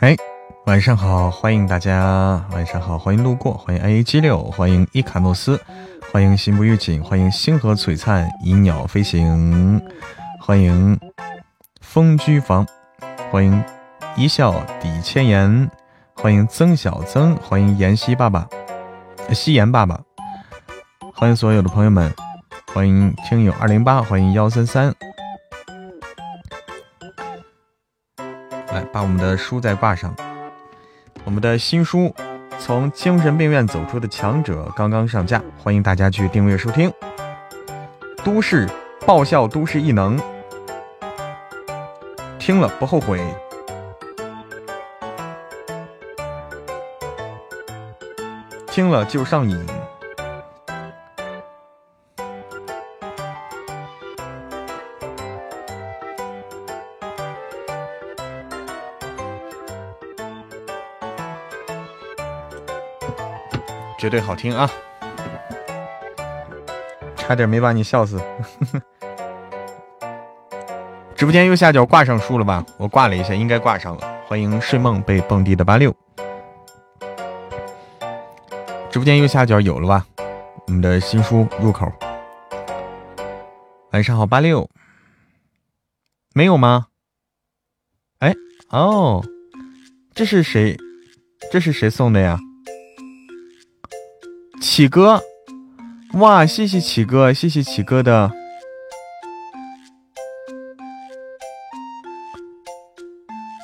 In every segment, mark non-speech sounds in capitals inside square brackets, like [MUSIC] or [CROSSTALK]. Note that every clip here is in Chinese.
哎，晚上好，欢迎大家，晚上好，欢迎路过，欢迎 A A 七六，欢迎伊卡诺斯，欢迎心不预警，欢迎星河璀璨，以鸟飞行，欢迎风居房，欢迎一笑抵千言，欢迎曾小曾，欢迎妍希爸爸，夕颜爸爸，欢迎所有的朋友们，欢迎听友二零八，欢迎幺三三。把我们的书再挂上。我们的新书《从精神病院走出的强者》刚刚上架，欢迎大家去订阅收听。都市爆笑都市异能，听了不后悔。听了就上瘾。对好听啊！差点没把你笑死。[LAUGHS] 直播间右下角挂上书了吧？我挂了一下，应该挂上了。欢迎睡梦被蹦迪的八六。直播间右下角有了吧？我们的新书入口。晚上好，八六。没有吗？哎，哦，这是谁？这是谁送的呀？启哥，哇！谢谢启哥，谢谢启哥的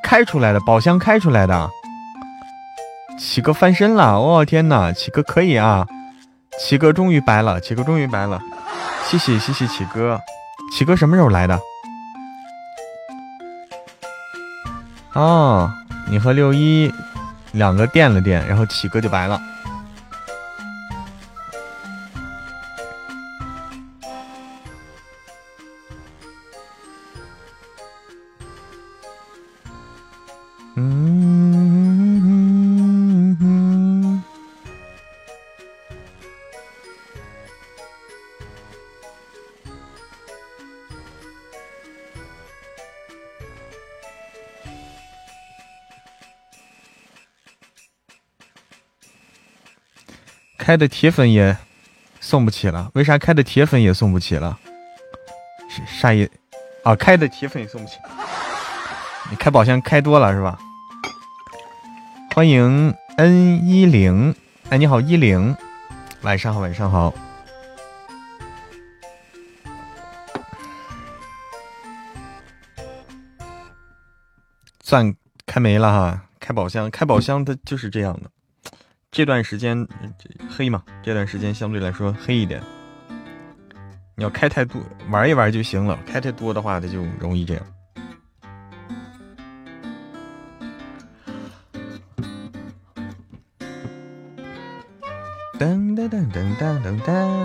开出来的宝箱，开出来的。启哥翻身了，哦天哪！启哥可以啊，启哥终于白了，启哥终于白了，谢谢谢谢启哥，启哥什么时候来的？哦，你和六一两个垫了垫，然后启哥就白了。开的铁粉也送不起了，为啥开的铁粉也送不起了？是啥意？啊，开的铁粉也送不起。你开宝箱开多了是吧？欢迎 N 一零，哎，你好一零，晚上好，晚上好。钻开没了哈，开宝箱，开宝箱它就是这样的。这段时间黑嘛，这段时间相对来说黑一点。你要开太多，玩一玩就行了。开太多的话，它就容易这样。噔噔噔噔噔噔噔。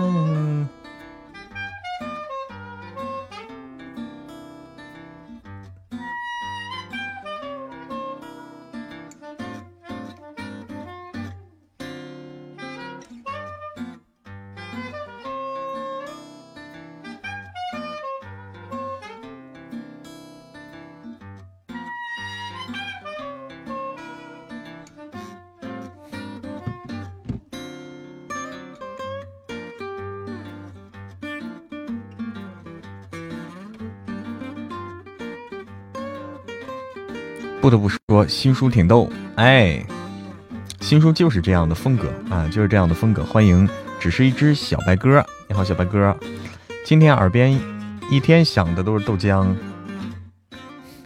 新书挺逗，哎，新书就是这样的风格啊，就是这样的风格。欢迎，只是一只小白鸽。你好，小白鸽，今天耳边一天响的都是豆浆、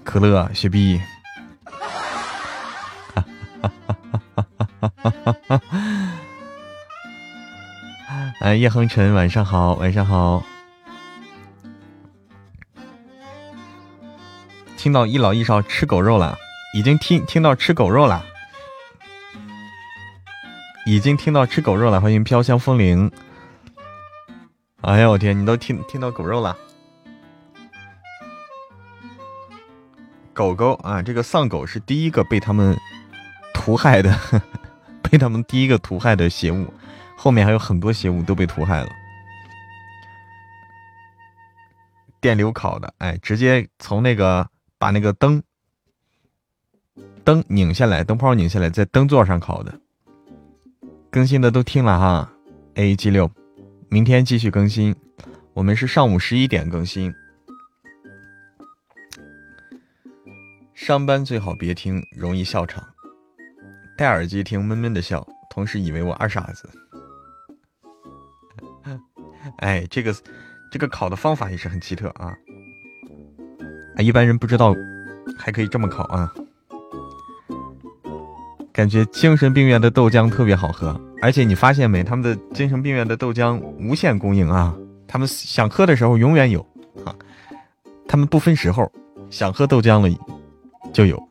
可乐、雪碧。哈哈哈哈哈哈哈哈哈！哎，叶恒辰，晚上好，晚上好。听到一老一少吃狗肉了。已经听听到吃狗肉了，已经听到吃狗肉了。欢迎飘香风铃。哎呀，我天，你都听听到狗肉了？狗狗啊，这个丧狗是第一个被他们屠害的，[LAUGHS] 被他们第一个屠害的邪物，后面还有很多邪物都被屠害了。电流烤的，哎，直接从那个把那个灯。灯拧下来，灯泡拧下来，在灯座上烤的。更新的都听了哈，A G 六，明天继续更新。我们是上午十一点更新。上班最好别听，容易笑场。戴耳机听，闷闷的笑，同事以为我二傻子。[LAUGHS] 哎，这个这个考的方法也是很奇特啊！啊，一般人不知道还可以这么考啊。感觉精神病院的豆浆特别好喝，而且你发现没，他们的精神病院的豆浆无限供应啊，他们想喝的时候永远有啊，他们不分时候，想喝豆浆了就有。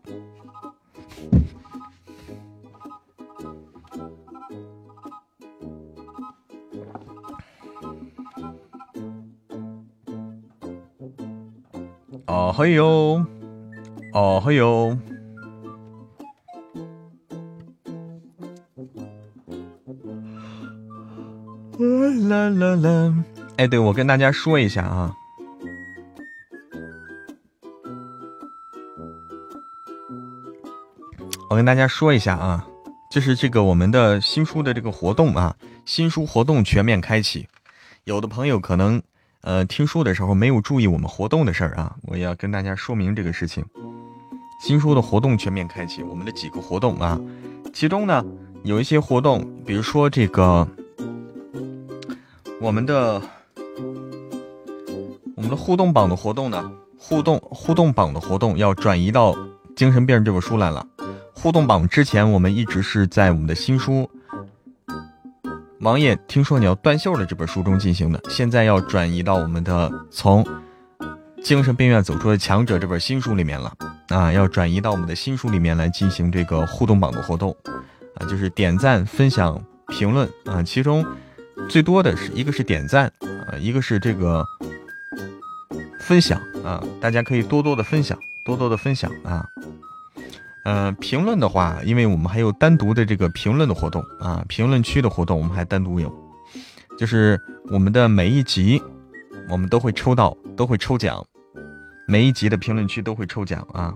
哦嘿哟，哦嘿哟。啦啦啦！哎，对，我跟大家说一下啊，我跟大家说一下啊，就是这个我们的新书的这个活动啊，新书活动全面开启。有的朋友可能呃听书的时候没有注意我们活动的事儿啊，我要跟大家说明这个事情。新书的活动全面开启，我们的几个活动啊，其中呢有一些活动，比如说这个。我们的我们的互动榜的活动呢？互动互动榜的活动要转移到《精神病》这本书来了。互动榜之前我们一直是在我们的新书《王爷听说你要断袖了》这本书中进行的，现在要转移到我们的从《精神病院走出的强者》这本新书里面了啊！要转移到我们的新书里面来进行这个互动榜的活动啊，就是点赞、分享、评论啊，其中。最多的是一个是点赞啊，一个是这个分享啊，大家可以多多的分享，多多的分享啊。嗯，评论的话，因为我们还有单独的这个评论的活动啊，评论区的活动我们还单独有，就是我们的每一集我们都会抽到，都会抽奖，每一集的评论区都会抽奖啊，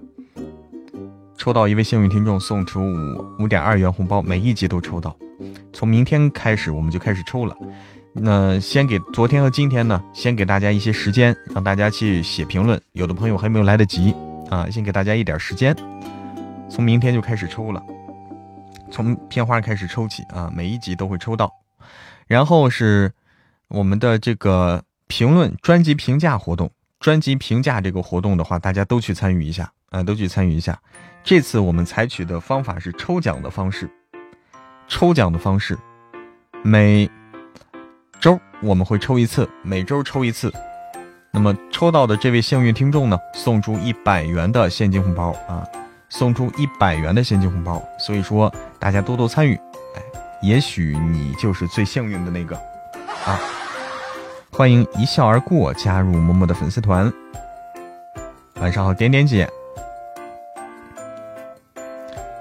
抽到一位幸运听众送出五五点二元红包，每一集都抽到。从明天开始，我们就开始抽了。那先给昨天和今天呢，先给大家一些时间，让大家去写评论。有的朋友还没有来得及啊，先给大家一点时间。从明天就开始抽了，从片花开始抽起啊，每一集都会抽到。然后是我们的这个评论专辑评价活动，专辑评价这个活动的话，大家都去参与一下啊，都去参与一下。这次我们采取的方法是抽奖的方式。抽奖的方式，每周我们会抽一次，每周抽一次。那么抽到的这位幸运听众呢，送出一百元的现金红包啊，送出一百元的现金红包。所以说大家多多参与，哎，也许你就是最幸运的那个啊！欢迎一笑而过加入默默的粉丝团。晚上好，点点姐。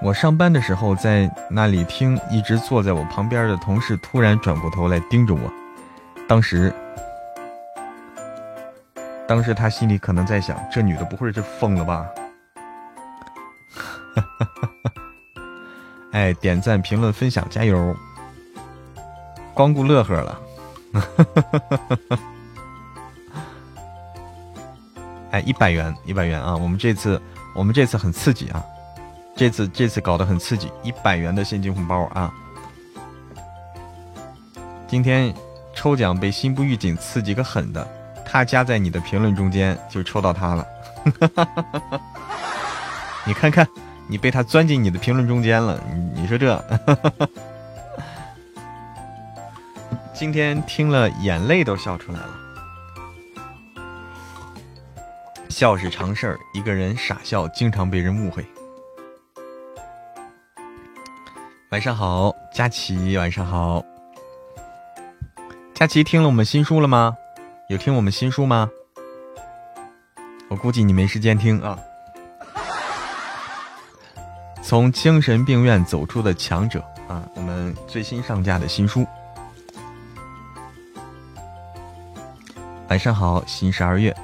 我上班的时候在那里听，一直坐在我旁边的同事突然转过头来盯着我，当时，当时他心里可能在想：这女的不会是疯了吧？[LAUGHS] 哎，点赞、评论、分享，加油！光顾乐呵了。[LAUGHS] 哎，一百元，一百元啊！我们这次，我们这次很刺激啊！这次这次搞得很刺激，一百元的现金红包啊！今天抽奖被心不预警刺激个狠的，他加在你的评论中间就抽到他了，[LAUGHS] 你看看，你被他钻进你的评论中间了，你你说这，[LAUGHS] 今天听了眼泪都笑出来了，笑是常事儿，一个人傻笑经常被人误会。晚上好，佳琪。晚上好，佳琪，听了我们新书了吗？有听我们新书吗？我估计你没时间听啊。从精神病院走出的强者啊，我们最新上架的新书。晚上好，新十二月。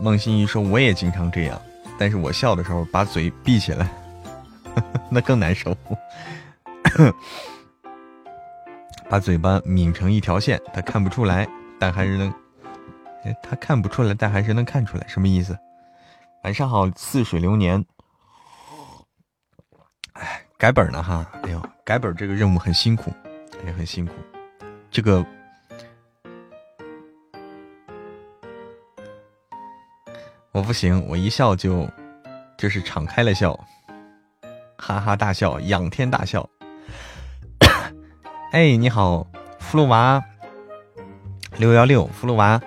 孟欣怡说：“我也经常这样。”但是我笑的时候把嘴闭起来，[LAUGHS] 那更难受。[COUGHS] 把嘴巴抿成一条线，他看不出来，但还是能。他看不出来，但还是能看出来，什么意思？晚上好，似水流年。哎，改本呢哈。哎呦，改本这个任务很辛苦，也很辛苦。这个我不行，我一笑就就是敞开了笑，哈哈大笑，仰天大笑。[COUGHS] 哎，你好，福禄娃六幺六，福禄娃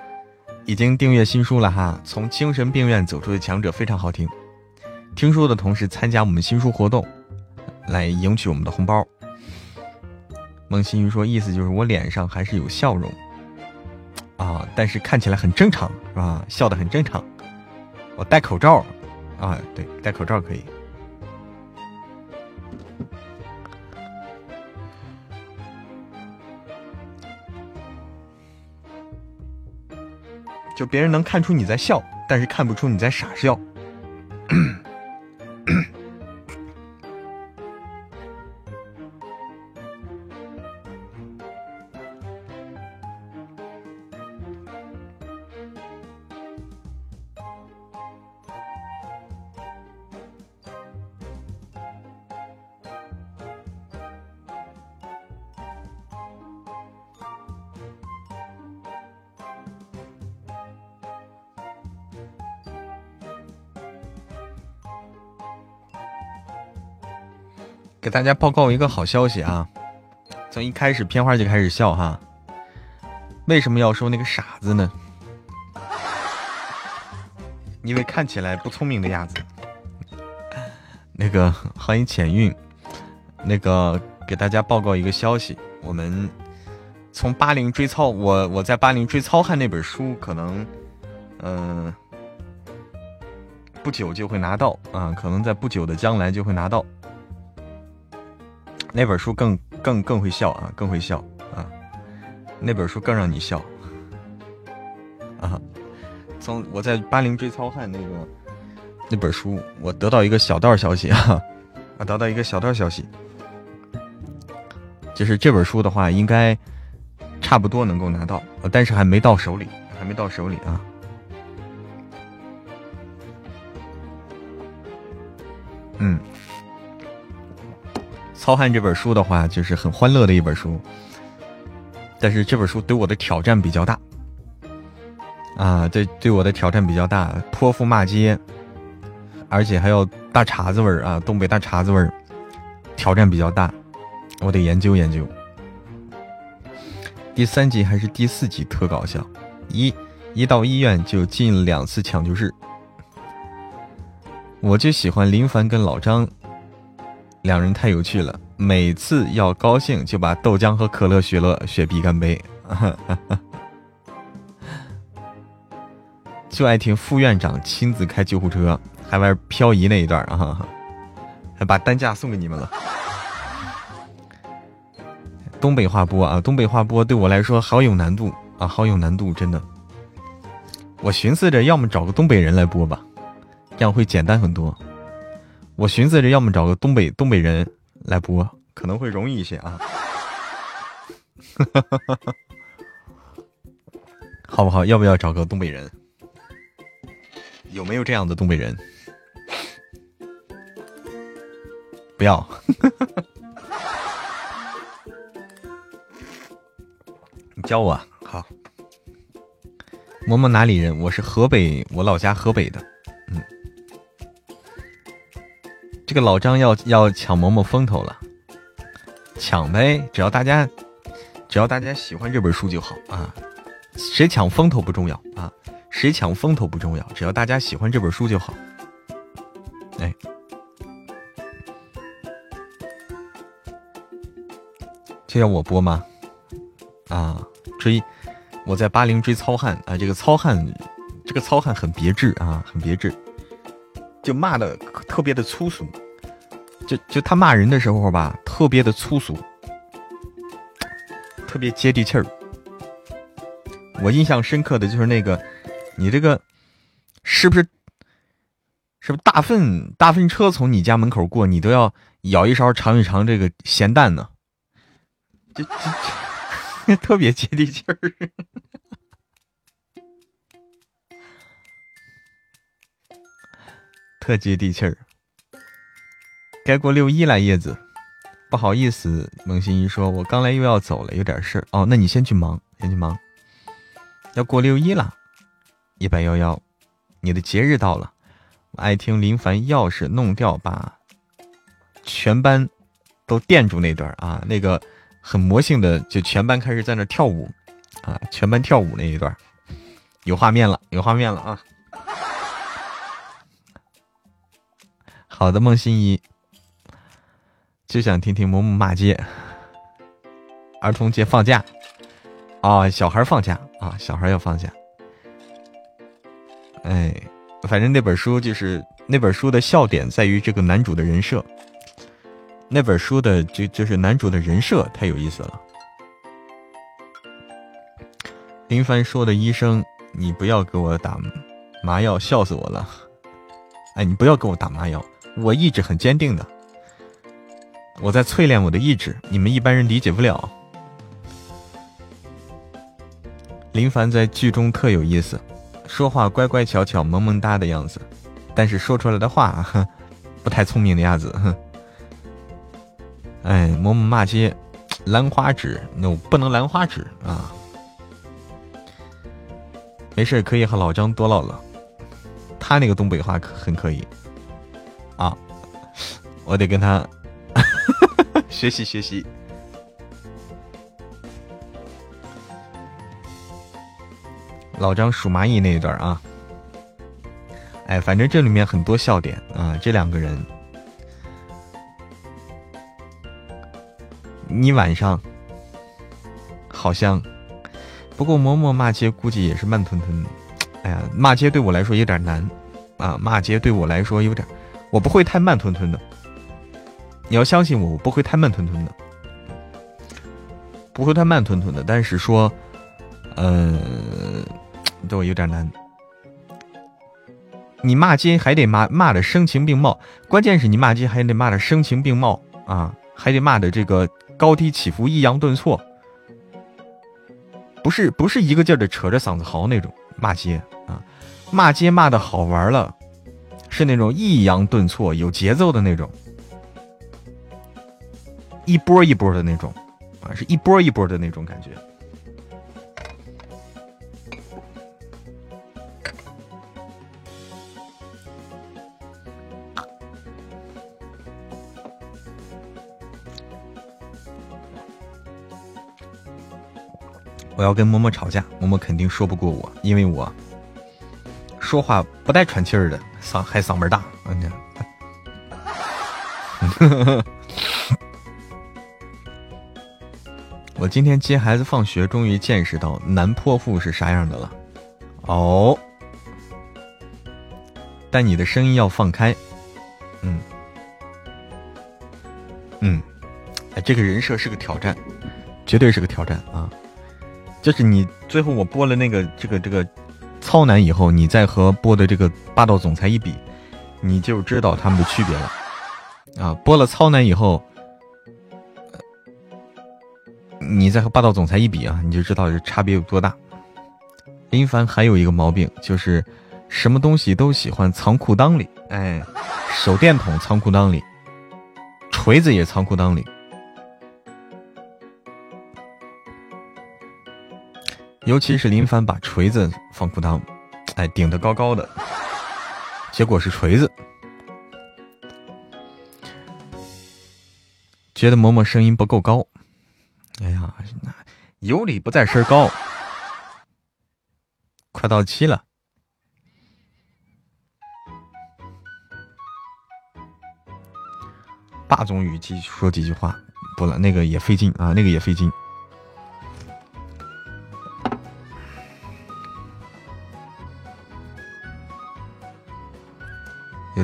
已经订阅新书了哈，从精神病院走出的强者非常好听。听书的同时参加我们新书活动，来赢取我们的红包。孟新宇说，意思就是我脸上还是有笑容啊，但是看起来很正常是吧？笑得很正常。我戴口罩啊，对，戴口罩可以。就别人能看出你在笑，但是看不出你在傻笑。[COUGHS] 给大家报告一个好消息啊！从一开始片花就开始笑哈，为什么要说那个傻子呢？因为看起来不聪明的样子。那个欢迎浅韵，那个给大家报告一个消息，我们从八零追操，我我在八零追操汉那本书，可能嗯不久就会拿到啊，可能在不久的将来就会拿到。那本书更更更会笑啊，更会笑啊！那本书更让你笑啊！从我在巴林追糙汉那个那本书，我得到一个小道消息啊，我得到一个小道消息，就是这本书的话，应该差不多能够拿到，但是还没到手里，还没到手里啊。嗯。糙汉这本书的话，就是很欢乐的一本书，但是这本书对我的挑战比较大，啊，对对我的挑战比较大，泼妇骂街，而且还有大碴子味儿啊，东北大碴子味儿，挑战比较大，我得研究研究。第三集还是第四集特搞笑，一一到医院就进两次抢救室，我就喜欢林凡跟老张。两人太有趣了，每次要高兴就把豆浆和可乐、雪乐、雪碧干杯，[LAUGHS] 就爱听副院长亲自开救护车，还玩漂移那一段啊，[LAUGHS] 还把担架送给你们了。东北话播啊，东北话播对我来说好有难度啊，好有难度，真的。我寻思着，要么找个东北人来播吧，这样会简单很多。我寻思着，要么找个东北东北人来播，可能会容易一些啊，[LAUGHS] 好不好？要不要找个东北人？有没有这样的东北人？不要，[LAUGHS] 你教我好。嬷嬷哪里人？我是河北，我老家河北的。这个老张要要抢嬷嬷风头了，抢呗，只要大家只要大家喜欢这本书就好啊，谁抢风头不重要啊，谁抢风头不重要，只要大家喜欢这本书就好。哎，这要我播吗？啊，追我在八零追糙汉啊，这个糙汉这个糙汉很别致啊，很别致。就骂的特别的粗俗，就就他骂人的时候吧，特别的粗俗，特别接地气儿。我印象深刻的就是那个，你这个是不是是不是大粪大粪车从你家门口过，你都要舀一勺尝一尝这个咸淡呢？这这特别接地气儿，特接地气儿。该过六一了，叶子，不好意思，孟心怡说，我刚来又要走了，有点事儿。哦，那你先去忙，先去忙。要过六一了，一百幺幺，你的节日到了。爱听林凡钥匙弄掉，把全班都电住那段啊，那个很魔性的，就全班开始在那跳舞啊，全班跳舞那一段，有画面了，有画面了啊！好的，孟欣怡，就想听听某某骂街，儿童节放假啊，小孩放假啊，小孩要放假，哎。反正那本书就是那本书的笑点在于这个男主的人设，那本书的就就是男主的人设太有意思了。林凡说的医生，你不要给我打麻药，笑死我了！哎，你不要给我打麻药，我意志很坚定的，我在淬炼我的意志，你们一般人理解不了。林凡在剧中特有意思。说话乖乖巧巧、萌萌哒的样子，但是说出来的话 [LAUGHS] 不太聪明的样子。[LAUGHS] 哎，某某骂街，兰花指，no，不能兰花指啊。没事，可以和老张多唠唠，他那个东北话可很可以啊，我得跟他 [LAUGHS] 学习学习。老张数蚂蚁那一段啊，哎，反正这里面很多笑点啊。这两个人，你晚上好像，不过嬷嬷骂街估计也是慢吞吞的。哎呀，骂街对我来说有点难啊，骂街对我来说有点，我不会太慢吞吞的。你要相信我，我不会太慢吞吞的，不会太慢吞吞的。但是说，呃。对有点难。你骂街还得骂骂的声情并茂，关键是你骂街还得骂的声情并茂啊，还得骂的这个高低起伏、抑扬顿挫，不是不是一个劲儿的扯着嗓子嚎那种骂街啊，骂街骂的好玩了，是那种抑扬顿挫、有节奏的那种，一波一波的那种啊，是一波一波的那种感觉。我要跟嬷嬷吵架，嬷嬷肯定说不过我，因为我说话不带喘气儿的，嗓还嗓门大。[LAUGHS] 我今天接孩子放学，终于见识到男泼妇是啥样的了。哦，但你的声音要放开。嗯嗯，哎，这个人设是个挑战，绝对是个挑战啊。就是你最后我播了那个这个这个糙男以后，你再和播的这个霸道总裁一比，你就知道他们的区别了啊！播了糙男以后，你再和霸道总裁一比啊，你就知道这差别有多大。林凡还有一个毛病，就是什么东西都喜欢藏裤裆里，哎，手电筒藏裤裆里，锤子也藏裤裆里。尤其是林凡把锤子放裤裆，哎，顶得高高的，结果是锤子。觉得嬷嬷声音不够高，哎呀，有理不在声高，快到期了。霸总语气说几句话，不了，那个也费劲啊，那个也费劲。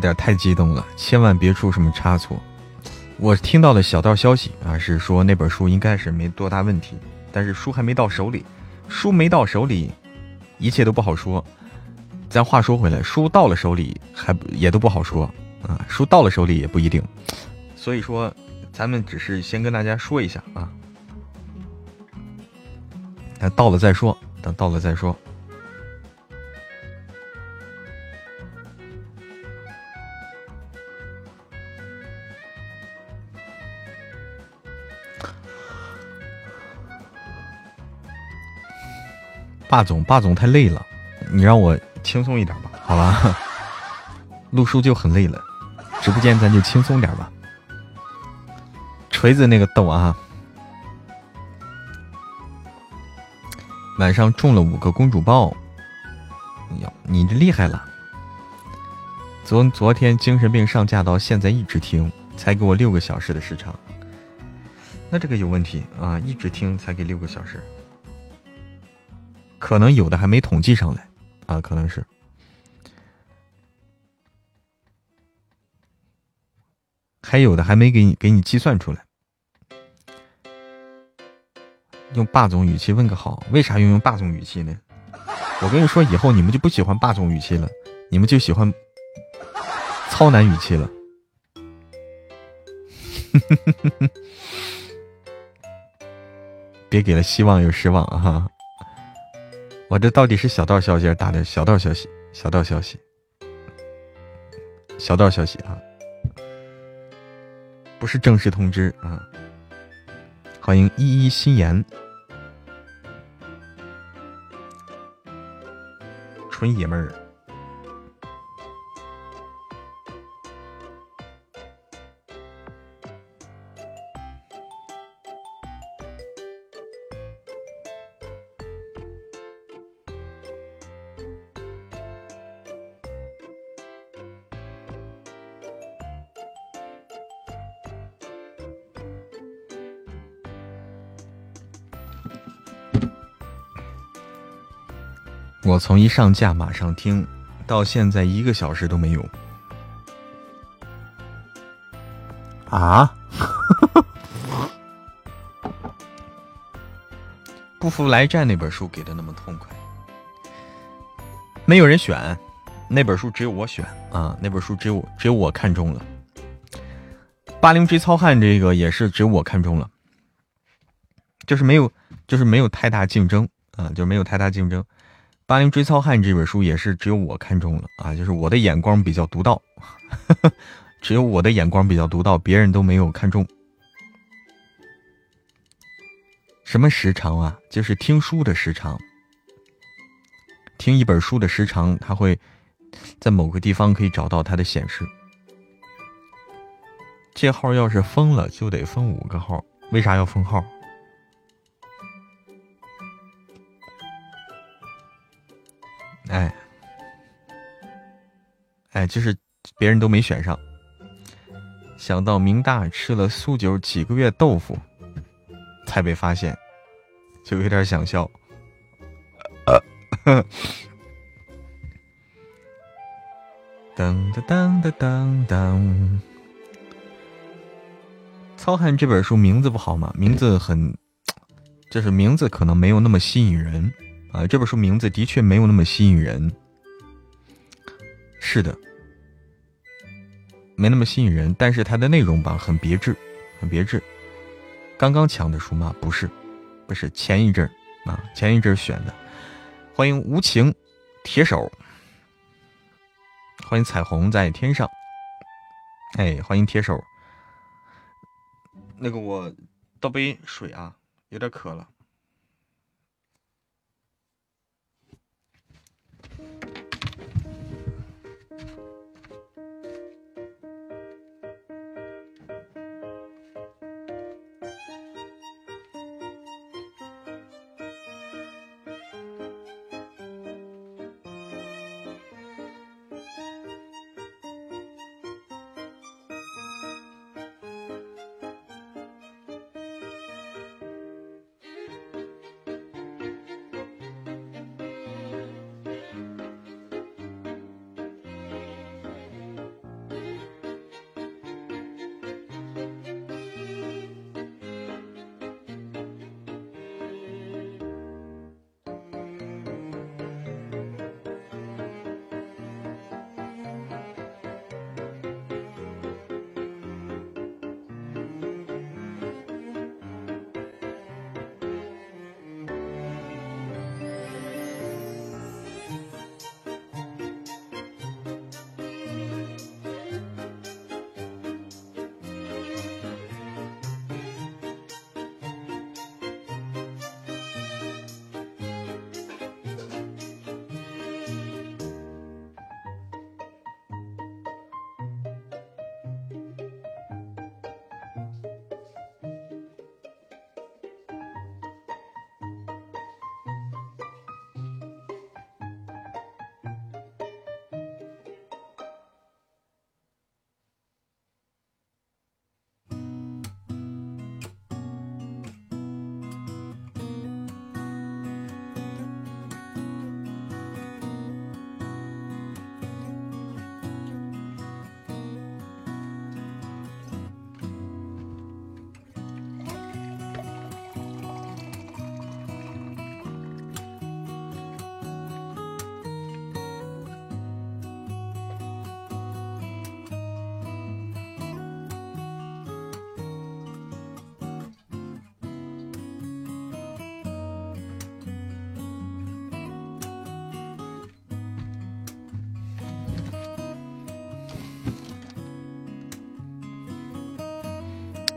点太激动了，千万别出什么差错。我听到的小道消息啊，是说那本书应该是没多大问题，但是书还没到手里，书没到手里，一切都不好说。咱话说回来，书到了手里还也都不好说啊，书到了手里也不一定。所以说，咱们只是先跟大家说一下啊，等到了再说，等到了再说。霸总，霸总太累了，你让我轻松一点吧，好吧？[LAUGHS] 录书就很累了，直播间咱就轻松点吧。锤子那个逗啊，晚上中了五个公主抱，哟，你这厉害了。昨昨天精神病上架到现在一直听，才给我六个小时的时长，那这个有问题啊！一直听才给六个小时。可能有的还没统计上来，啊，可能是，还有的还没给你给你计算出来。用霸总语气问个好，为啥要用霸总语气呢？我跟你说，以后你们就不喜欢霸总语气了，你们就喜欢糙男语气了。[LAUGHS] 别给了希望又失望啊！我这到底是小道消息还是大的小道消息？小道消息，小道消息啊，不是正式通知啊。欢迎依依心言，纯爷们儿。我从一上架马上听，到现在一个小时都没有。啊！[LAUGHS] 不服来战那本书给的那么痛快，没有人选，那本书只有我选啊！那本书只有只有我看中了。八零 G 糙汉这个也是只有我看中了，就是没有就是没有太大竞争啊，就没有太大竞争。《八零追糙汉》这本书也是只有我看中了啊，就是我的眼光比较独到，[LAUGHS] 只有我的眼光比较独到，别人都没有看中。什么时长啊？就是听书的时长，听一本书的时长，它会在某个地方可以找到它的显示。这号要是封了，就得封五个号，为啥要封号？哎，哎，就是别人都没选上，想到明大吃了苏九几个月豆腐才被发现，就有点想笑。当当当当当当，糙汉这本书名字不好吗？名字很，就是名字可能没有那么吸引人。啊，这本书名字的确没有那么吸引人，是的，没那么吸引人。但是它的内容吧，很别致，很别致。刚刚抢的书吗？不是，不是前一阵啊，前一阵选的。欢迎无情铁手，欢迎彩虹在天上。哎，欢迎铁手。那个我倒杯水啊，有点渴了。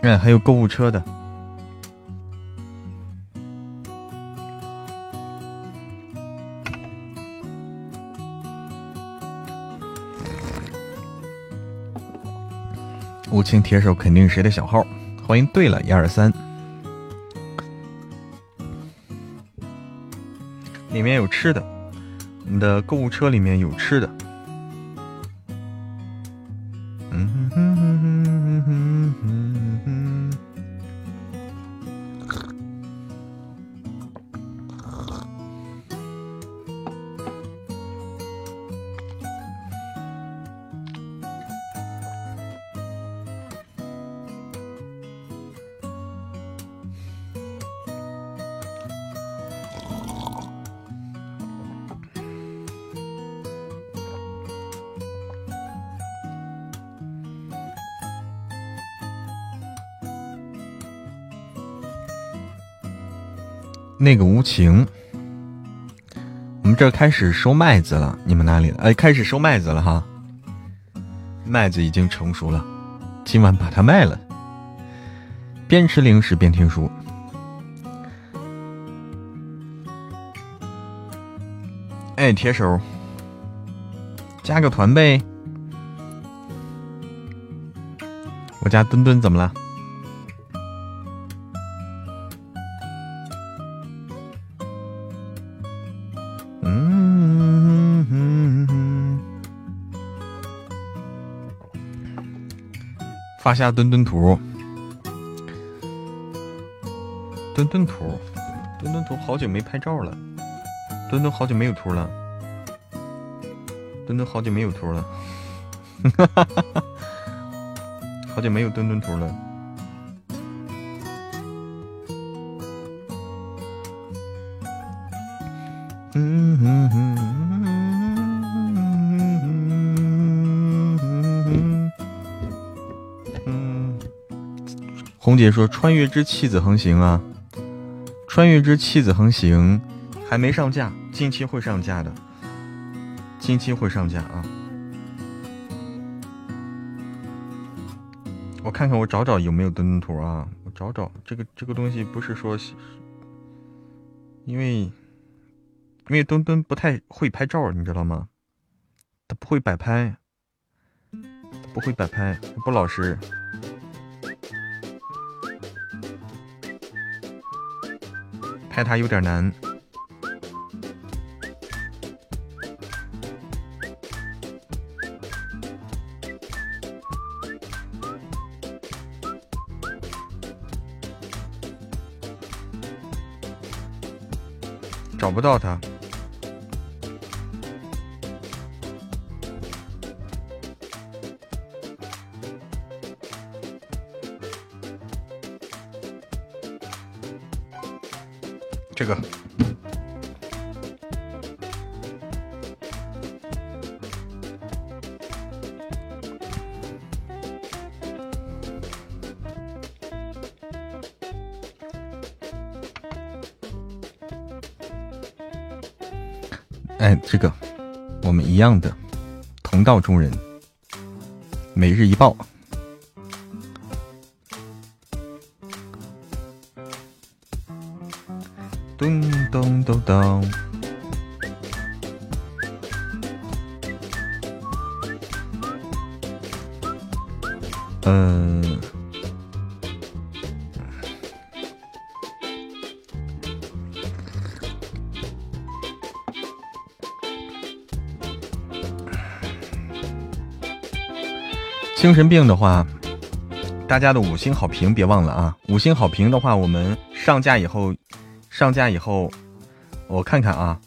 哎，还有购物车的。无情铁手肯定谁的小号？欢迎对了，一二三。里面有吃的，你的购物车里面有吃的。那个无情，我们这开始收麦子了。你们哪里的？哎，开始收麦子了哈。麦子已经成熟了，今晚把它卖了。边吃零食边听书。哎，铁手，加个团呗。我家墩墩怎么了？发下墩墩图，墩墩图，墩墩图，好久没拍照了，墩墩好久没有图了，墩墩好久没有图了，哈哈哈哈哈好久没有墩墩图了，姐说：“穿越之弃子横行啊，穿越之弃子横行还没上架，近期会上架的，近期会上架啊。我看看，我找找有没有墩墩图啊，我找找这个这个东西不是说，因为因为墩墩不太会拍照，你知道吗？他不会摆拍，不会摆拍，不老实。”拍他有点难，找不到他。样的，同道中人，每日一报。精神病的话，大家的五星好评别忘了啊！五星好评的话，我们上架以后。上架以后，我看看啊，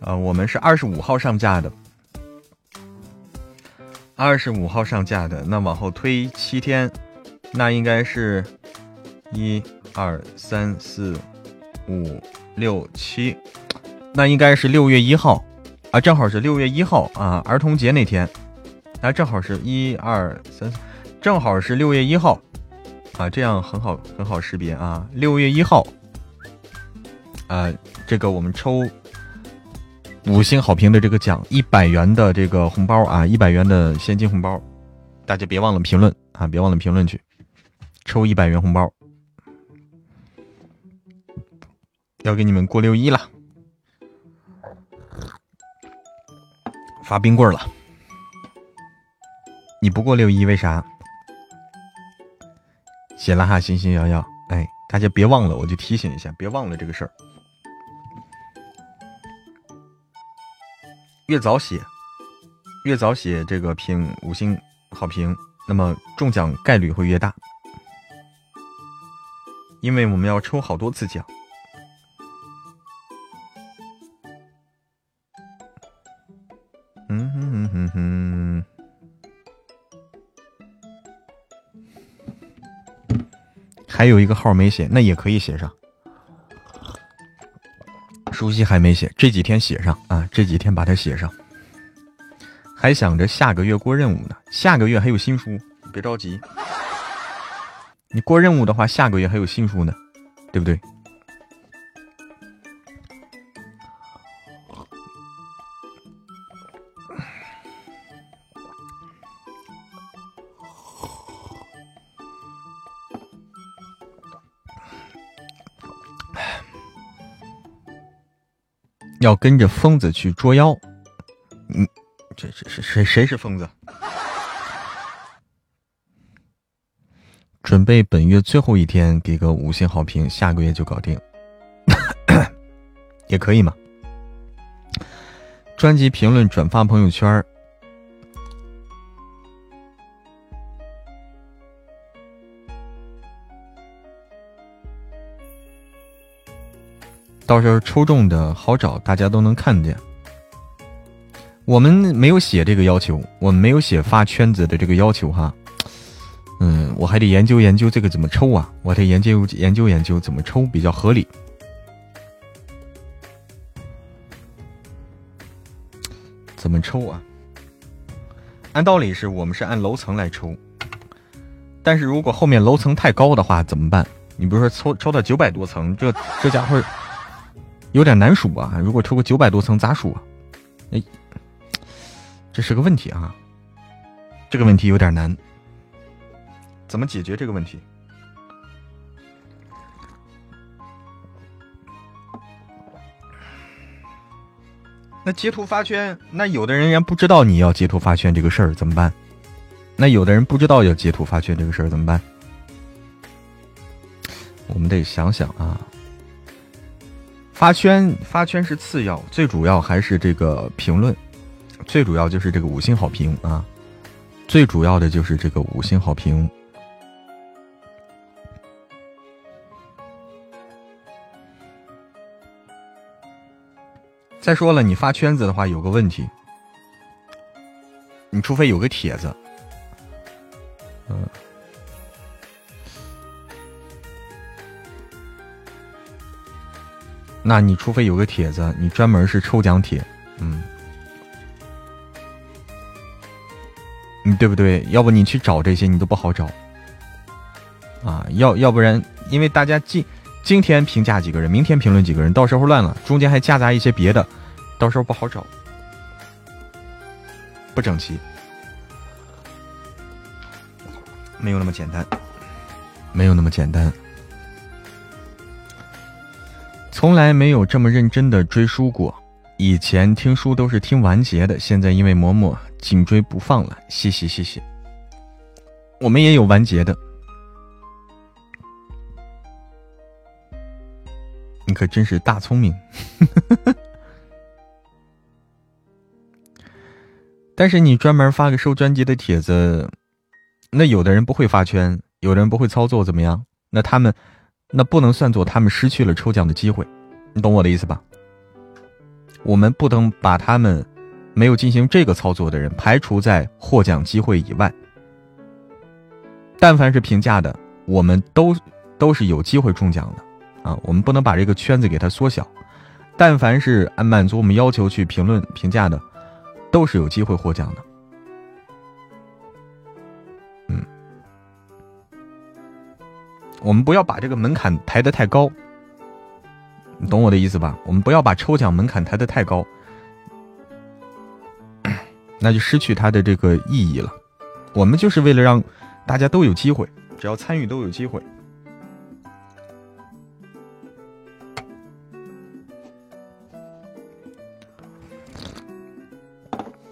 啊，我们是二十五号上架的，二十五号上架的，那往后推七天，那应该是一二三四五六七，那应该是六月一号啊，正好是六月一号啊，儿童节那天，啊，正好是一二三，正好是六月一号啊，这样很好很好识别啊，六月一号。啊，这个我们抽五星好评的这个奖，一百元的这个红包啊，一百元的现金红包，大家别忘了评论啊，别忘了评论去，抽一百元红包，要给你们过六一了，发冰棍了。你不过六一为啥？写了哈，星星瑶瑶，哎，大家别忘了，我就提醒一下，别忘了这个事儿。越早写，越早写这个评五星好评，那么中奖概率会越大，因为我们要抽好多次奖。嗯哼哼哼哼，还有一个号没写，那也可以写上。熟悉还没写，这几天写上啊！这几天把它写上，还想着下个月过任务呢。下个月还有新书，别着急。你过任务的话，下个月还有新书呢，对不对？要跟着疯子去捉妖，嗯，这这是谁？谁是疯子？准备本月最后一天给个五星好评，下个月就搞定，[COUGHS] 也可以嘛？专辑评论、转发朋友圈。到时候抽中的好找，大家都能看见。我们没有写这个要求，我们没有写发圈子的这个要求哈。嗯，我还得研究研究这个怎么抽啊，我得研究研究研究怎么抽比较合理。怎么抽啊？按道理是我们是按楼层来抽，但是如果后面楼层太高的话怎么办？你比如说抽抽到九百多层，这这家伙。有点难数啊！如果抽个九百多层咋数啊？哎，这是个问题啊！这个问题有点难，怎么解决这个问题？那截图发圈，那有的人家不知道你要截图发圈这个事儿怎么办？那有的人不知道要截图发圈这个事儿怎么办？我们得想想啊。发圈发圈是次要，最主要还是这个评论，最主要就是这个五星好评啊，最主要的就是这个五星好评。再说了，你发圈子的话有个问题，你除非有个帖子，嗯。那你除非有个帖子，你专门是抽奖帖，嗯，你对不对？要不你去找这些，你都不好找啊。要要不然，因为大家今今天评价几个人，明天评论几个人，到时候乱了，中间还夹杂一些别的，到时候不好找，不整齐，没有那么简单，没有那么简单。从来没有这么认真的追书过，以前听书都是听完结的，现在因为嬷嬷紧追不放了。谢谢谢谢，我们也有完结的，你可真是大聪明。[LAUGHS] 但是你专门发个收专辑的帖子，那有的人不会发圈，有的人不会操作，怎么样？那他们。那不能算作他们失去了抽奖的机会，你懂我的意思吧？我们不能把他们没有进行这个操作的人排除在获奖机会以外。但凡是评价的，我们都都是有机会中奖的啊！我们不能把这个圈子给它缩小。但凡是满足我们要求去评论评价的，都是有机会获奖的。我们不要把这个门槛抬得太高，你懂我的意思吧？我们不要把抽奖门槛抬得太高，[CLEARS THROAT] 那就失去它的这个意义了。我们就是为了让大家都有机会，只要参与都有机会。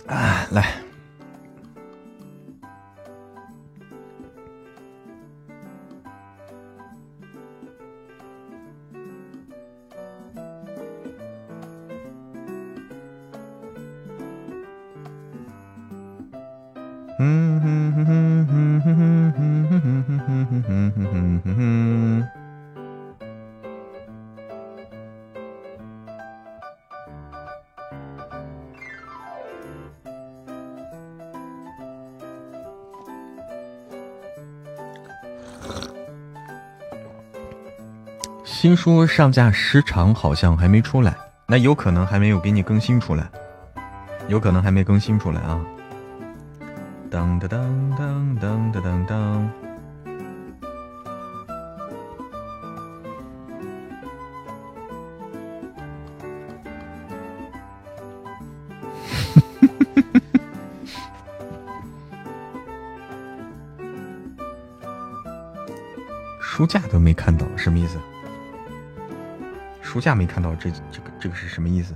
啊，来。新书上架时长好像还没出来，那有可能还没有给你更新出来，有可能还没更新出来啊！当当当当当当当当。书架都没看到，什么意思？书架没看到，这这个这个是什么意思？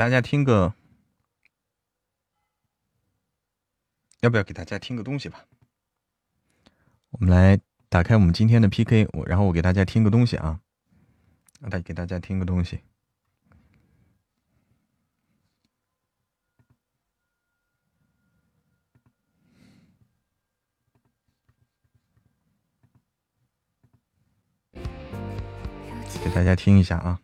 大家听个，要不要给大家听个东西吧？我们来打开我们今天的 PK，我然后我给大家听个东西啊，来给大家听个东西，给大家听一下啊。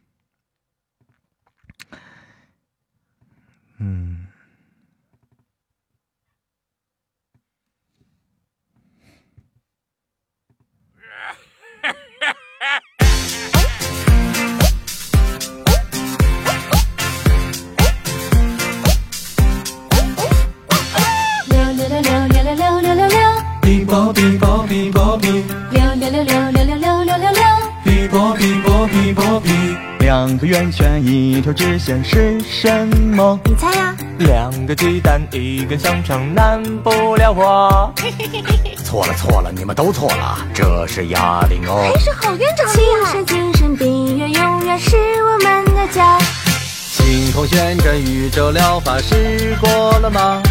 条直线是什么？你猜呀？两个鸡蛋，一根香肠，难不了我。[LAUGHS] 错了错了，你们都错了，这是哑铃哦。还是好院长厉害。精神精神病院永远是我们的家。星空旋转，宇宙疗法试过了吗？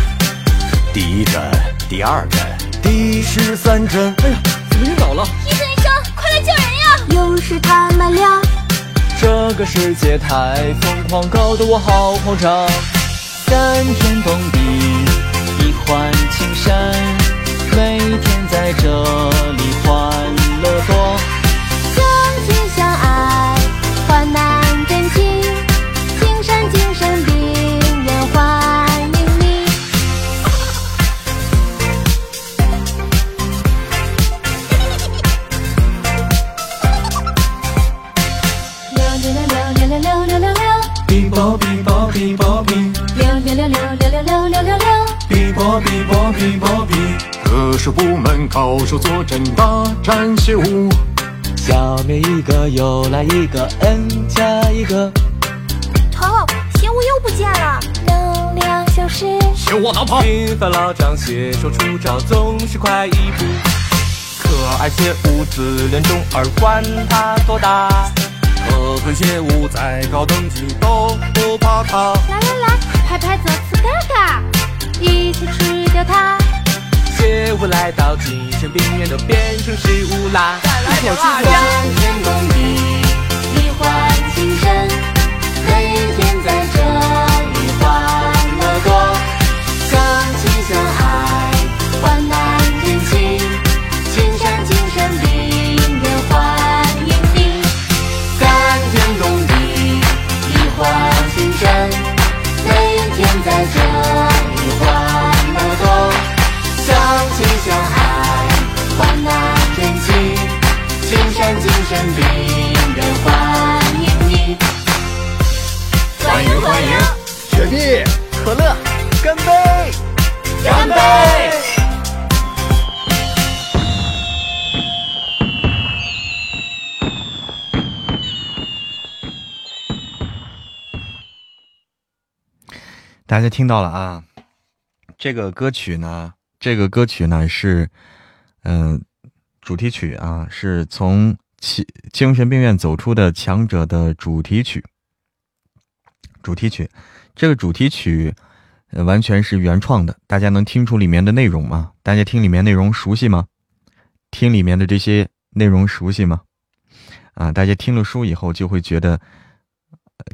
第一针，第二针，第十三针。哎呀，怎么晕倒了？医生医生，快来救人呀！又是他们俩。这个世界太疯狂，搞得我好慌张。三天蹦迪，一换青山，每天在这里欢乐多。相亲相爱，患难波比波比波比。特殊部门高手坐镇，大展血舞。消灭一个又来一个，n 加一个。头，嫌我又不见了，能量消失。嫌我逃跑。金发老张携手出招，总是快一步。可爱且无自恋中二，管他多大。可恨邪物再高等级都不怕他。来来来，拍拍这次嘎嘎，一起吃掉它。邪物来到精神病院，都变成食物啦。一口气三天蹦迪，一换情深，黑天在这像海换那天气青山精神病人欢迎你欢迎欢迎雪碧可乐干杯干杯大家听到了啊这个歌曲呢这个歌曲呢是，嗯、主题曲啊，是从其精神病院走出的强者的主题曲。主题曲，这个主题曲、呃、完全是原创的，大家能听出里面的内容吗？大家听里面内容熟悉吗？听里面的这些内容熟悉吗？啊，大家听了书以后就会觉得，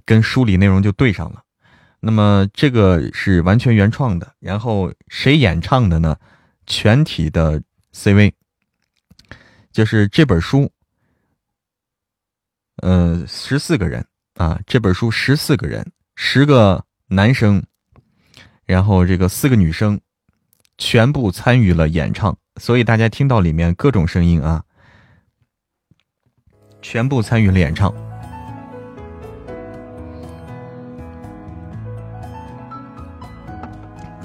跟书里内容就对上了。那么这个是完全原创的，然后谁演唱的呢？全体的 CV，就是这本书，呃，十四个人啊，这本书十四个人，十个男生，然后这个四个女生，全部参与了演唱，所以大家听到里面各种声音啊，全部参与了演唱。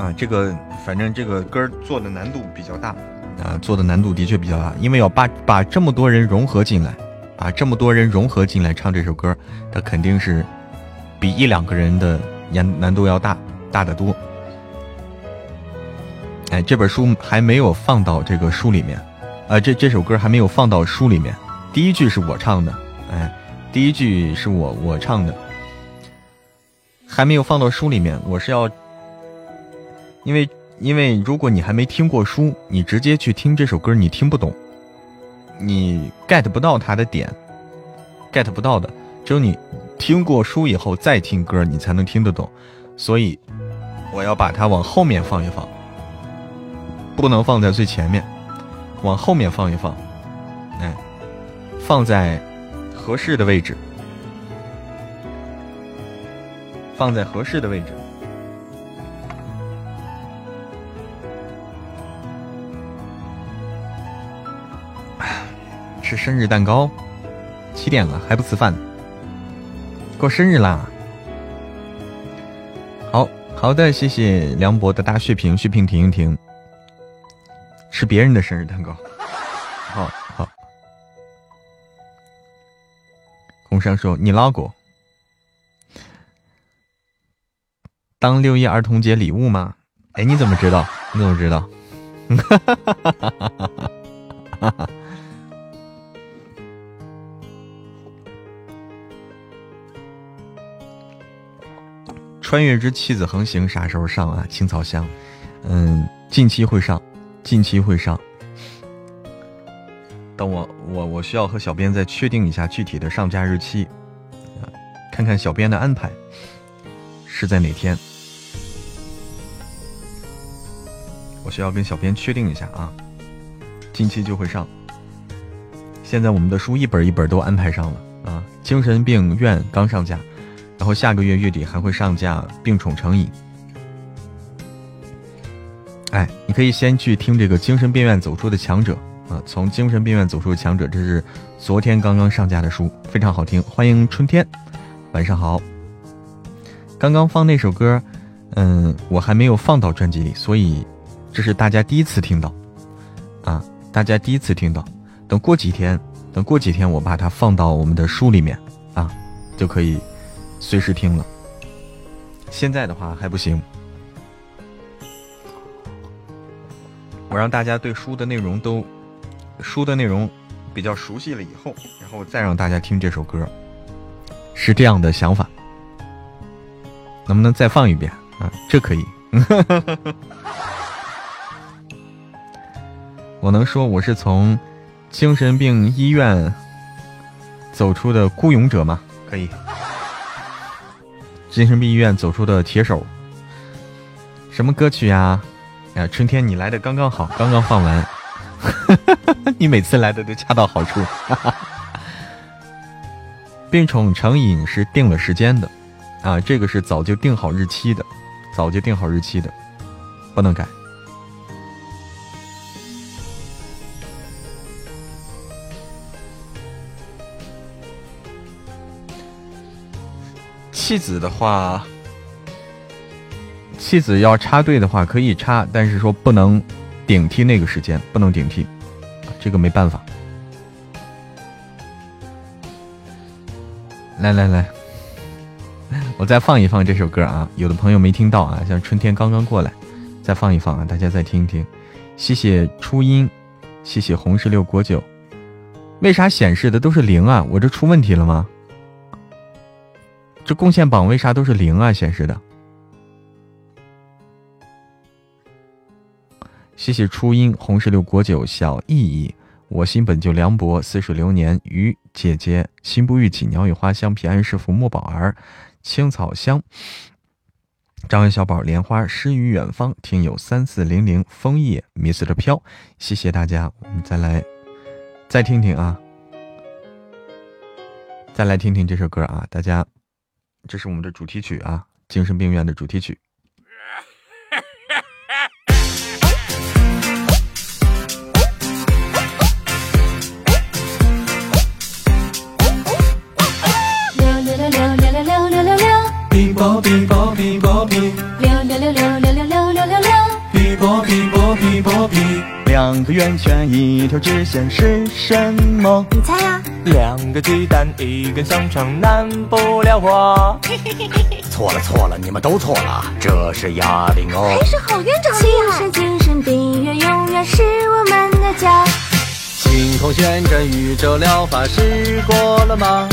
啊，这个反正这个歌做的难度比较大，啊，做的难度的确比较大，因为要把把这么多人融合进来，把这么多人融合进来唱这首歌，它肯定是比一两个人的难难度要大大得多。哎，这本书还没有放到这个书里面，啊，这这首歌还没有放到书里面。第一句是我唱的，哎，第一句是我我唱的，还没有放到书里面。我是要。因为因为如果你还没听过书，你直接去听这首歌，你听不懂，你 get 不到它的点，get 不到的。只有你听过书以后再听歌，你才能听得懂。所以我要把它往后面放一放，不能放在最前面，往后面放一放，哎，放在合适的位置，放在合适的位置。是生日蛋糕，七点了还不吃饭，过生日啦！好好的，谢谢梁博的大血瓶，血瓶停一停。吃别人的生日蛋糕，好好。工商说你拉过当六一儿童节礼物吗？哎，你怎么知道？你怎么知道？哈哈哈哈哈！哈哈。穿越之妻子横行啥时候上啊？青草香，嗯，近期会上，近期会上。等我我我需要和小编再确定一下具体的上架日期，看看小编的安排是在哪天。我需要跟小编确定一下啊，近期就会上。现在我们的书一本一本都安排上了啊，精神病院刚上架。然后下个月月底还会上架《病宠成瘾》。哎，你可以先去听这个《精神病院走出的强者》啊，从《精神病院走出的强者》，这是昨天刚刚上架的书，非常好听。欢迎春天，晚上好。刚刚放那首歌，嗯，我还没有放到专辑里，所以这是大家第一次听到啊，大家第一次听到。等过几天，等过几天，我把它放到我们的书里面啊，就可以。随时听了，现在的话还不行。我让大家对书的内容都，书的内容比较熟悉了以后，然后再让大家听这首歌，是这样的想法。能不能再放一遍啊？这可以。[LAUGHS] 我能说我是从精神病医院走出的孤勇者吗？可以。精神病医院走出的铁手，什么歌曲呀？呀，春天你来的刚刚好，刚刚放完，[LAUGHS] 你每次来的都恰到好处。[LAUGHS] 病宠成瘾是定了时间的，啊，这个是早就定好日期的，早就定好日期的，不能改。弃子的话，弃子要插队的话可以插，但是说不能顶替那个时间，不能顶替，这个没办法。来来来，我再放一放这首歌啊！有的朋友没听到啊，像春天刚刚过来，再放一放啊，大家再听一听。谢谢初音，谢谢红石榴果酒。为啥显示的都是零啊？我这出问题了吗？这贡献榜为啥都是零啊？显示的。谢谢初音，红石榴果酒，小意义。我心本就凉薄，似水流年。鱼姐姐，心不欲起，鸟语花香。平安是福，莫宝儿，青草香。张文小宝，莲花诗与远方。听友三四零零，枫叶迷似着飘。谢谢大家，我们再来，再听听啊，再来听听这首歌啊，大家，这是我们的主题曲啊，精神病院的主题曲。哔啵哔啵哔啵哔，六六六六六六六六六六，哔啵哔啵哔啵哔。两个圆圈一条直线是什么？你猜呀？两个鸡蛋一根香肠难不了我。[LAUGHS] 错了错了，你们都错了，这是哑铃哦。还是好院长精神精神病院永远是我们的家。星空旋转宇宙疗法试过了吗？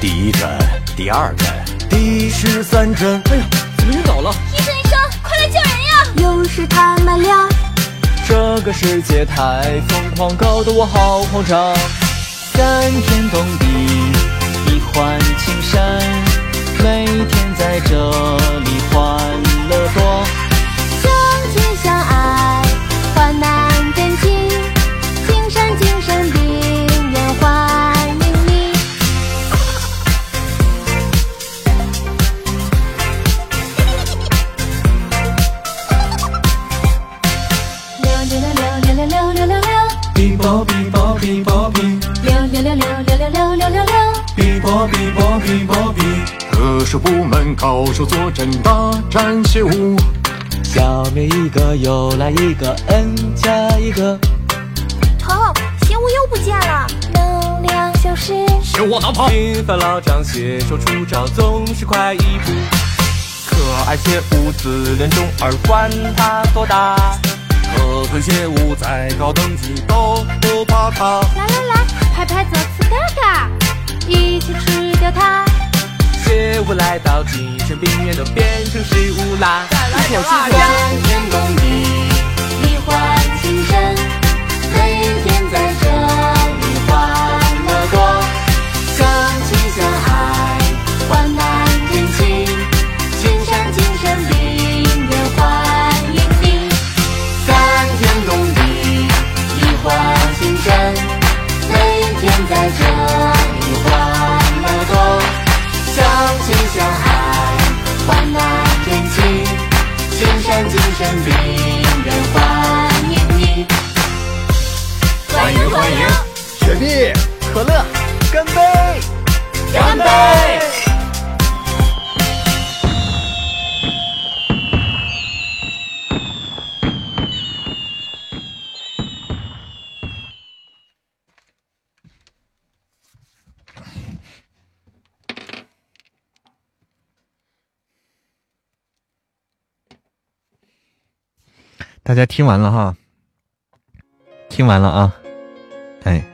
第一针，第二针，第十三针。哎呀，怎么晕倒了？医生医生，快来救人呀！又是他们俩。这个世界太疯狂，搞得我好慌张。感天动地，一换青山，每天在这里欢乐多。哔啵哔啵哔。特殊部门高手坐镇，大展血雾。消灭一个又来一个，n 加一个。头，邪物又不见了，能量消失。给我逃跑！金发老张携手出招，总是快一步。可爱邪物自恋中二管他多大？可恨邪物再高等级都不怕它。来来来，拍拍左次嘎嘎，一起吃掉它。血雾来到精神病院都变成食物啦！感天动地，一换情深，每天在这青山精神病人欢迎你。欢迎欢迎，雪碧、可乐，干杯！干杯！大家听完了哈，听完了啊，哎，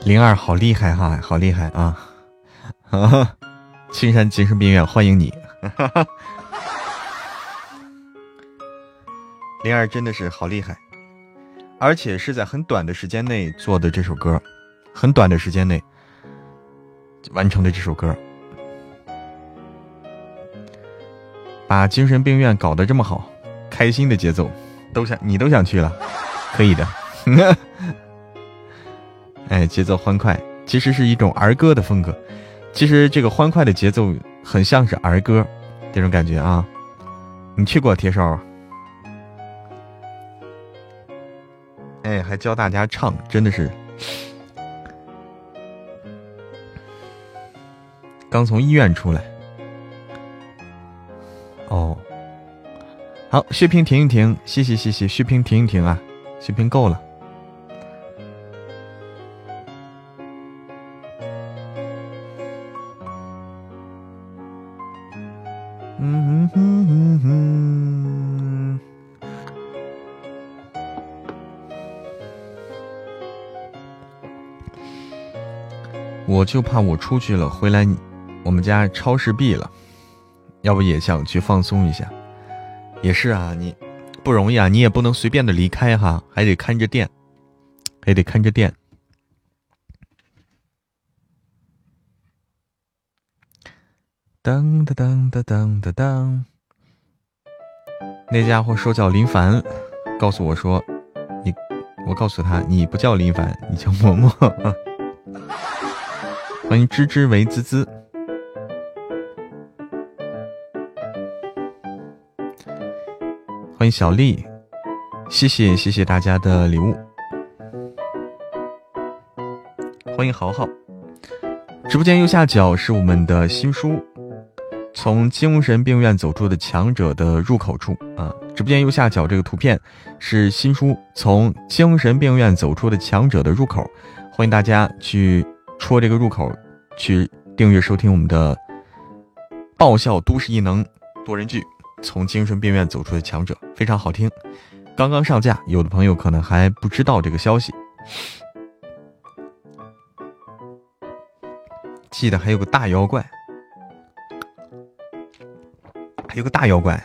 灵儿好厉害哈，好厉害啊！哈哈，青山精神病院欢迎你，[LAUGHS] 灵儿真的是好厉害，而且是在很短的时间内做的这首歌，很短的时间内完成的这首歌，把精神病院搞得这么好，开心的节奏，都想你都想去了，可以的。[LAUGHS] 哎，节奏欢快，其实是一种儿歌的风格。其实这个欢快的节奏很像是儿歌这种感觉啊。你去过铁手？哎，还教大家唱，真的是。刚从医院出来。好，血瓶停一停，谢谢谢谢，血瓶停一停啊，血瓶够了。嗯哼哼哼。我就怕我出去了，回来我们家超市闭了，要不也想去放松一下。也是啊，你不容易啊，你也不能随便的离开哈，还得看着店，还得看着店。当当当当当当当，那家伙说叫林凡，告诉我说，你，我告诉他你不叫林凡，你叫默默。欢迎芝芝为滋滋，欢迎小丽，谢谢谢谢大家的礼物，欢迎豪豪。直播间右下角是我们的新书。从精神病院走出的强者的入口处啊！直播间右下角这个图片是新书《从精神病院走出的强者的入口》，欢迎大家去戳这个入口，去订阅收听我们的爆笑都市异能多人剧《从精神病院走出的强者》，非常好听，刚刚上架，有的朋友可能还不知道这个消息。记得还有个大妖怪。还有个大妖怪。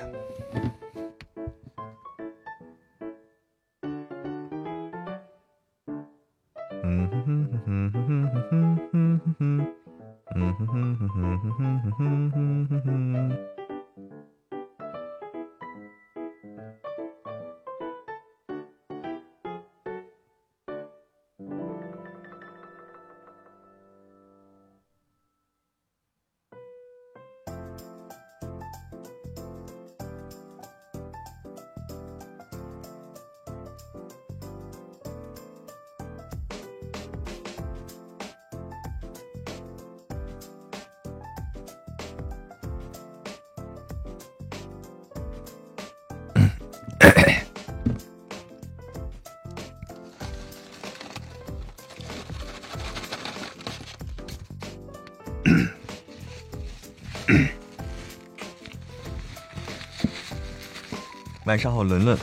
晚上好，伦伦。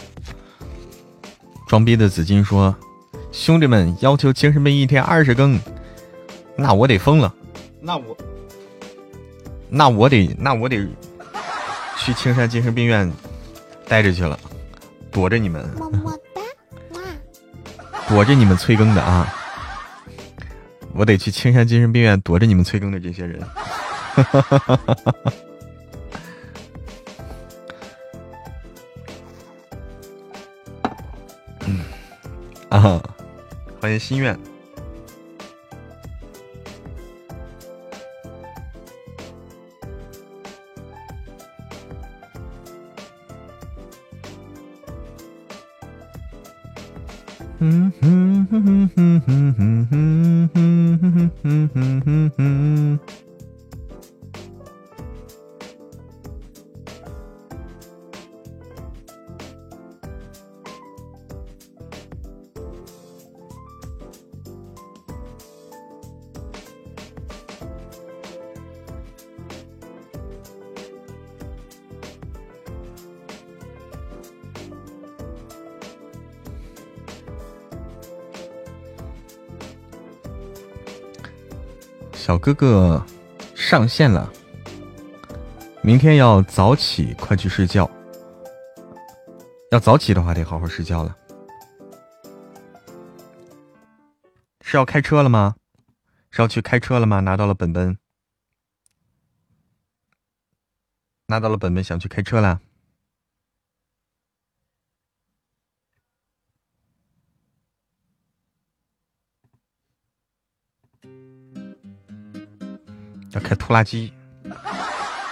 装逼的紫金说：“兄弟们要求精神病一天二十更，那我得疯了，那我，那我得，那我得去青山精神病院待着去了，躲着你们，么么哒，躲着你们催更的啊！我得去青山精神病院躲着你们催更的这些人。[LAUGHS] ”欢迎心愿。哥哥上线了，明天要早起，快去睡觉。要早起的话，得好好睡觉了。是要开车了吗？是要去开车了吗？拿到了本本，拿到了本本，想去开车了。拖拉机，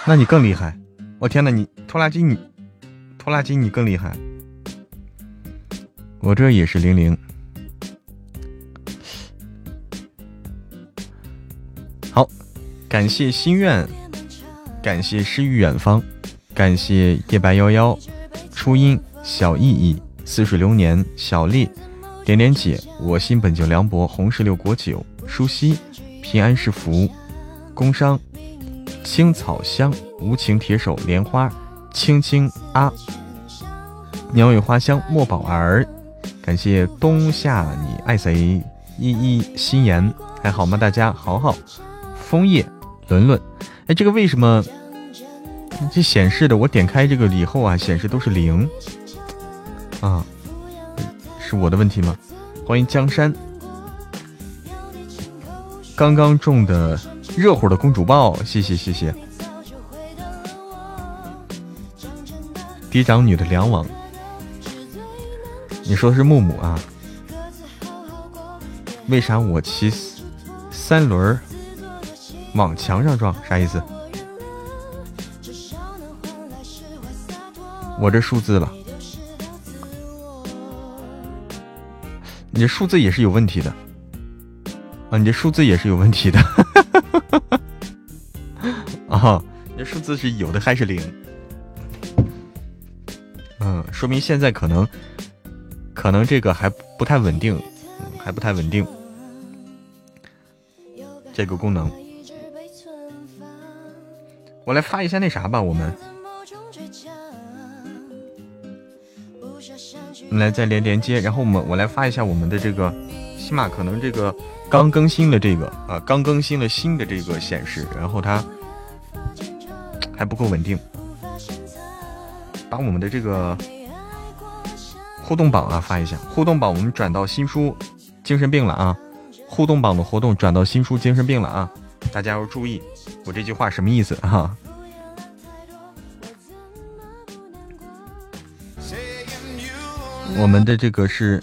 那你更厉害！我天呐，你拖拉机你拖拉机你更厉害！我这也是零零。好，感谢心愿，感谢诗与远方，感谢夜白夭夭，初音小意义，似水流年，小丽，点点姐，我心本就凉薄，红石榴果酒，舒希，平安是福，工商，青草香，无情铁手，莲花，青青啊，鸟语花香，莫宝儿，感谢冬夏你爱谁，依依心言，还好吗？大家好好，枫叶，伦伦，哎，这个为什么这显示的？我点开这个以后啊，显示都是零啊，是我的问题吗？欢迎江山，刚刚种的热乎的公主抱，谢谢谢谢。嫡长女的梁王，你说是木木啊？为啥我骑三轮儿往墙上撞？啥意思？我这数字了，你这数字也是有问题的啊！你这数字也是有问题的啊！那数字是有的还是零？嗯，说明现在可能可能这个还不太稳定，还不太稳定。这个功能，我来发一下那啥吧，我们，来再连连接，然后我们我来发一下我们的这个，起码可能这个刚更新的这个啊，刚更新了新的这个显示，然后它还不够稳定。把我们的这个互动榜啊发一下，互动榜我们转到新书精神病了啊！互动榜的活动转到新书精神病了啊！大家要注意，我这句话什么意思啊？[LAUGHS] 我们的这个是，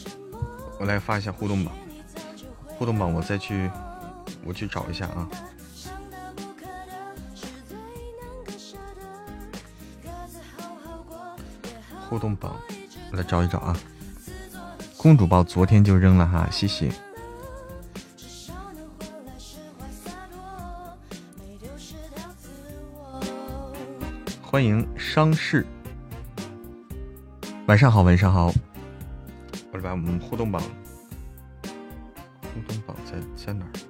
我来发一下互动榜，互动榜我再去，我去找一下啊。互动榜，我来找一找啊！公主抱昨天就扔了哈，谢谢。欢迎商事，晚上好，晚上好。我来把我们互动榜，互动榜在在哪儿？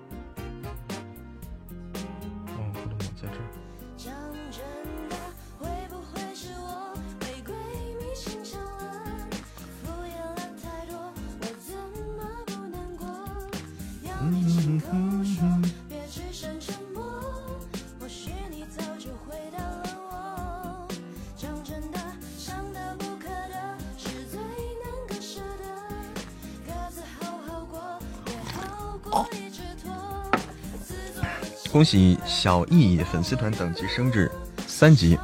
恭喜小易粉丝团等级升至三级。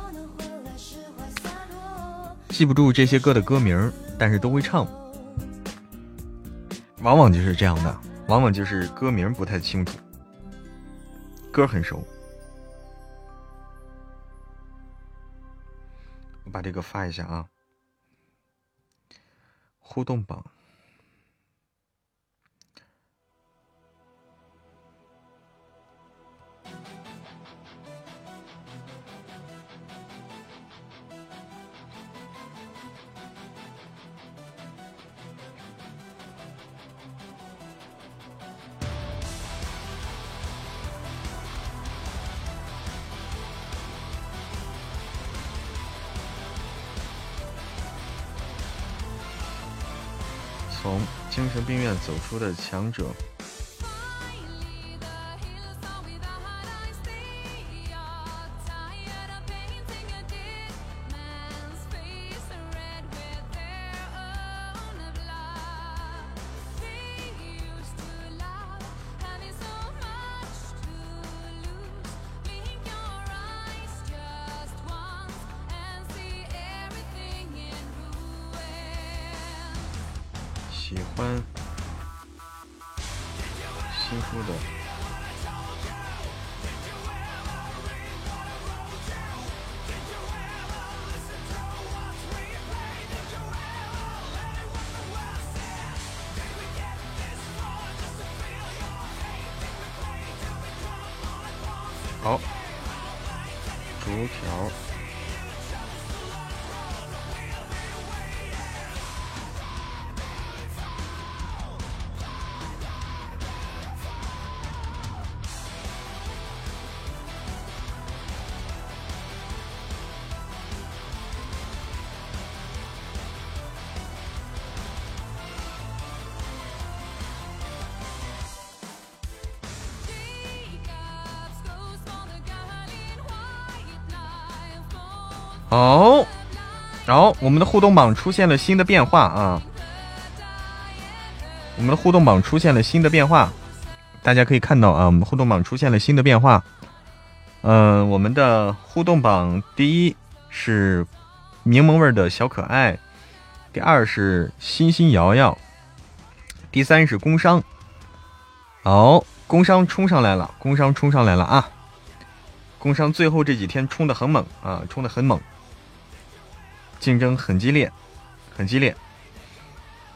记不住这些歌的歌名，但是都会唱，往往就是这样的，往往就是歌名不太清楚，歌很熟。我把这个发一下啊，互动榜。神病院走出的强者。我们的互动榜出现了新的变化啊！我们的互动榜出现了新的变化，大家可以看到啊，我们互动榜出现了新的变化。嗯，我们的互动榜第一是柠檬味的小可爱，第二是欣欣瑶瑶，第三是工商。好，工商冲上来了，工商冲上来了啊！工商最后这几天冲的很猛啊，冲的很猛。竞争很激烈，很激烈。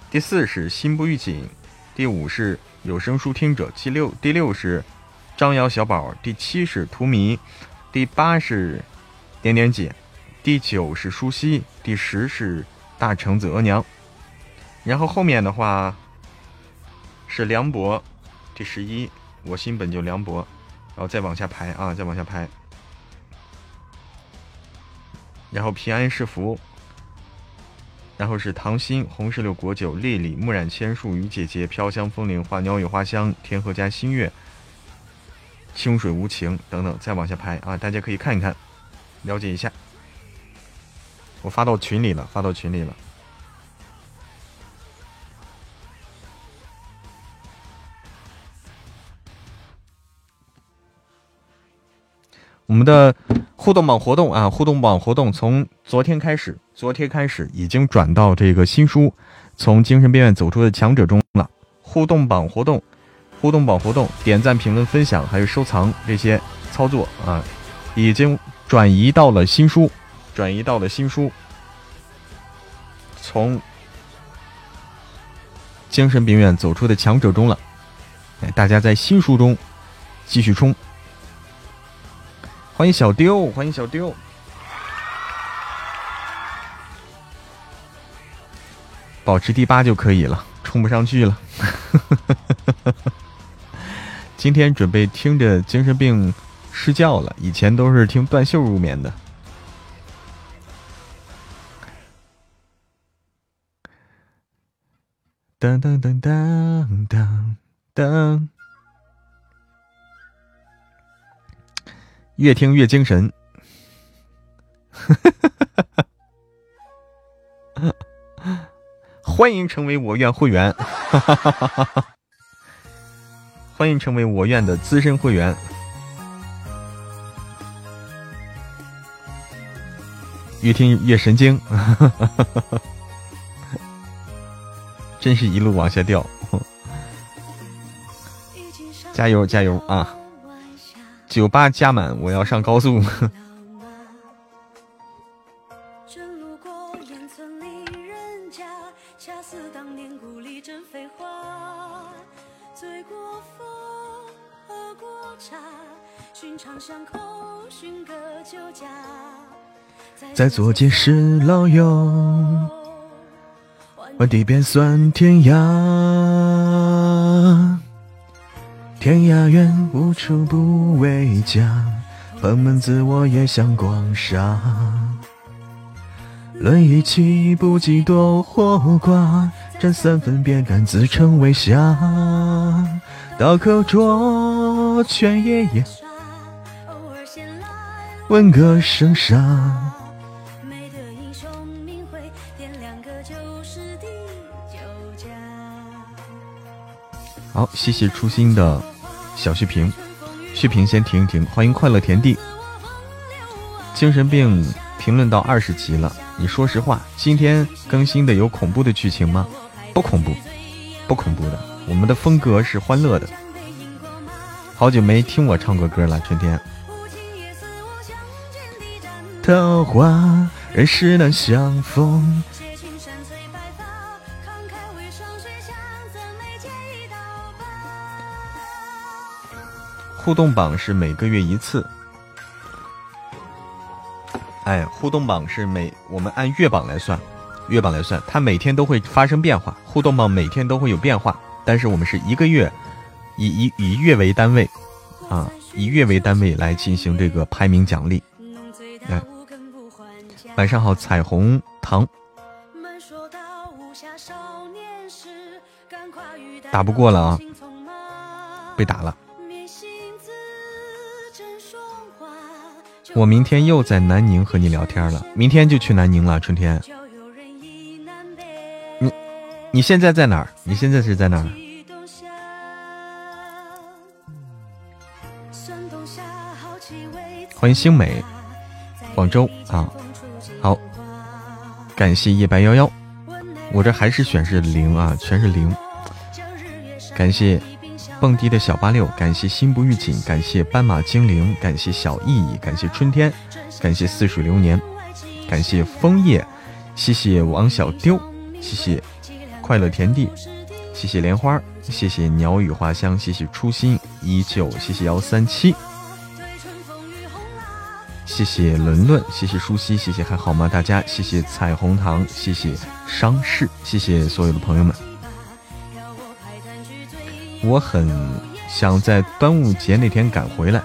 第四是心不预警，第五是有声书听者，第六第六是张瑶小宝，第七是图迷，第八是点点姐，第九是舒西，第十是大橙子额娘。然后后面的话是梁博，第十一，我心本就凉薄，然后再往下排啊，再往下排。然后平安是福。然后是糖心、红石榴、果酒、丽丽、木染千树、雨姐姐、飘香风铃、花鸟语花香、天河家新月、清水无情等等，再往下排啊！大家可以看一看，了解一下。我发到群里了，发到群里了。我们的互动榜活动啊，互动榜活动从昨天开始，昨天开始已经转到这个新书《从精神病院走出的强者》中了。互动榜活动，互动榜活动，点赞、评论、分享还有收藏这些操作啊，已经转移到了新书，转移到了新书《从精神病院走出的强者》中了。哎，大家在新书中继续冲。欢迎小丢，欢迎小丢，保持第八就可以了，冲不上去了。[LAUGHS] 今天准备听着精神病施教了，以前都是听断袖入眠的。当当当当当当。越听越精神，[LAUGHS] 欢迎成为我院会员，[LAUGHS] 欢迎成为我院的资深会员，越听越神经，[LAUGHS] 真是一路往下掉，加油加油啊！酒吧加满，我要上高速。在左街是老友，换地便算天涯。天涯远，无处不为家。蓬门自我也想广厦。论义气，不计多或寡。占三分，便敢自称为侠。刀口拙，劝爷爷。闻歌声杀。好，谢谢初心的。小旭平，旭平先停一停。欢迎快乐田地。精神病评论到二十级了，你说实话，今天更新的有恐怖的剧情吗？不恐怖，不恐怖的。我们的风格是欢乐的。好久没听我唱过歌了，春天。桃花人世难相逢。互动榜是每个月一次，哎，互动榜是每我们按月榜来算，月榜来算，它每天都会发生变化，互动榜每天都会有变化，但是我们是一个月以以以月为单位啊，以月为单位来进行这个排名奖励。来，晚上好，彩虹糖。打不过了啊，被打了。我明天又在南宁和你聊天了，明天就去南宁了。春天，你你现在在哪儿？你现在是在哪儿？欢迎星美，广州啊，好，感谢夜白幺幺，我这还是显示零啊，全是零。感谢蹦迪的小八六，感谢心不预警，感谢斑马精灵，感谢小意义，感谢春天，感谢似水流年，感谢枫叶，谢谢王小丢，谢谢快乐田地，谢谢莲花，谢谢鸟语花香，谢谢初心依旧，谢谢幺三七，谢谢伦伦，谢谢舒西，谢谢还好吗？大家，谢谢彩虹糖，谢谢商事，谢谢所有的朋友们。我很想在端午节那天赶回来，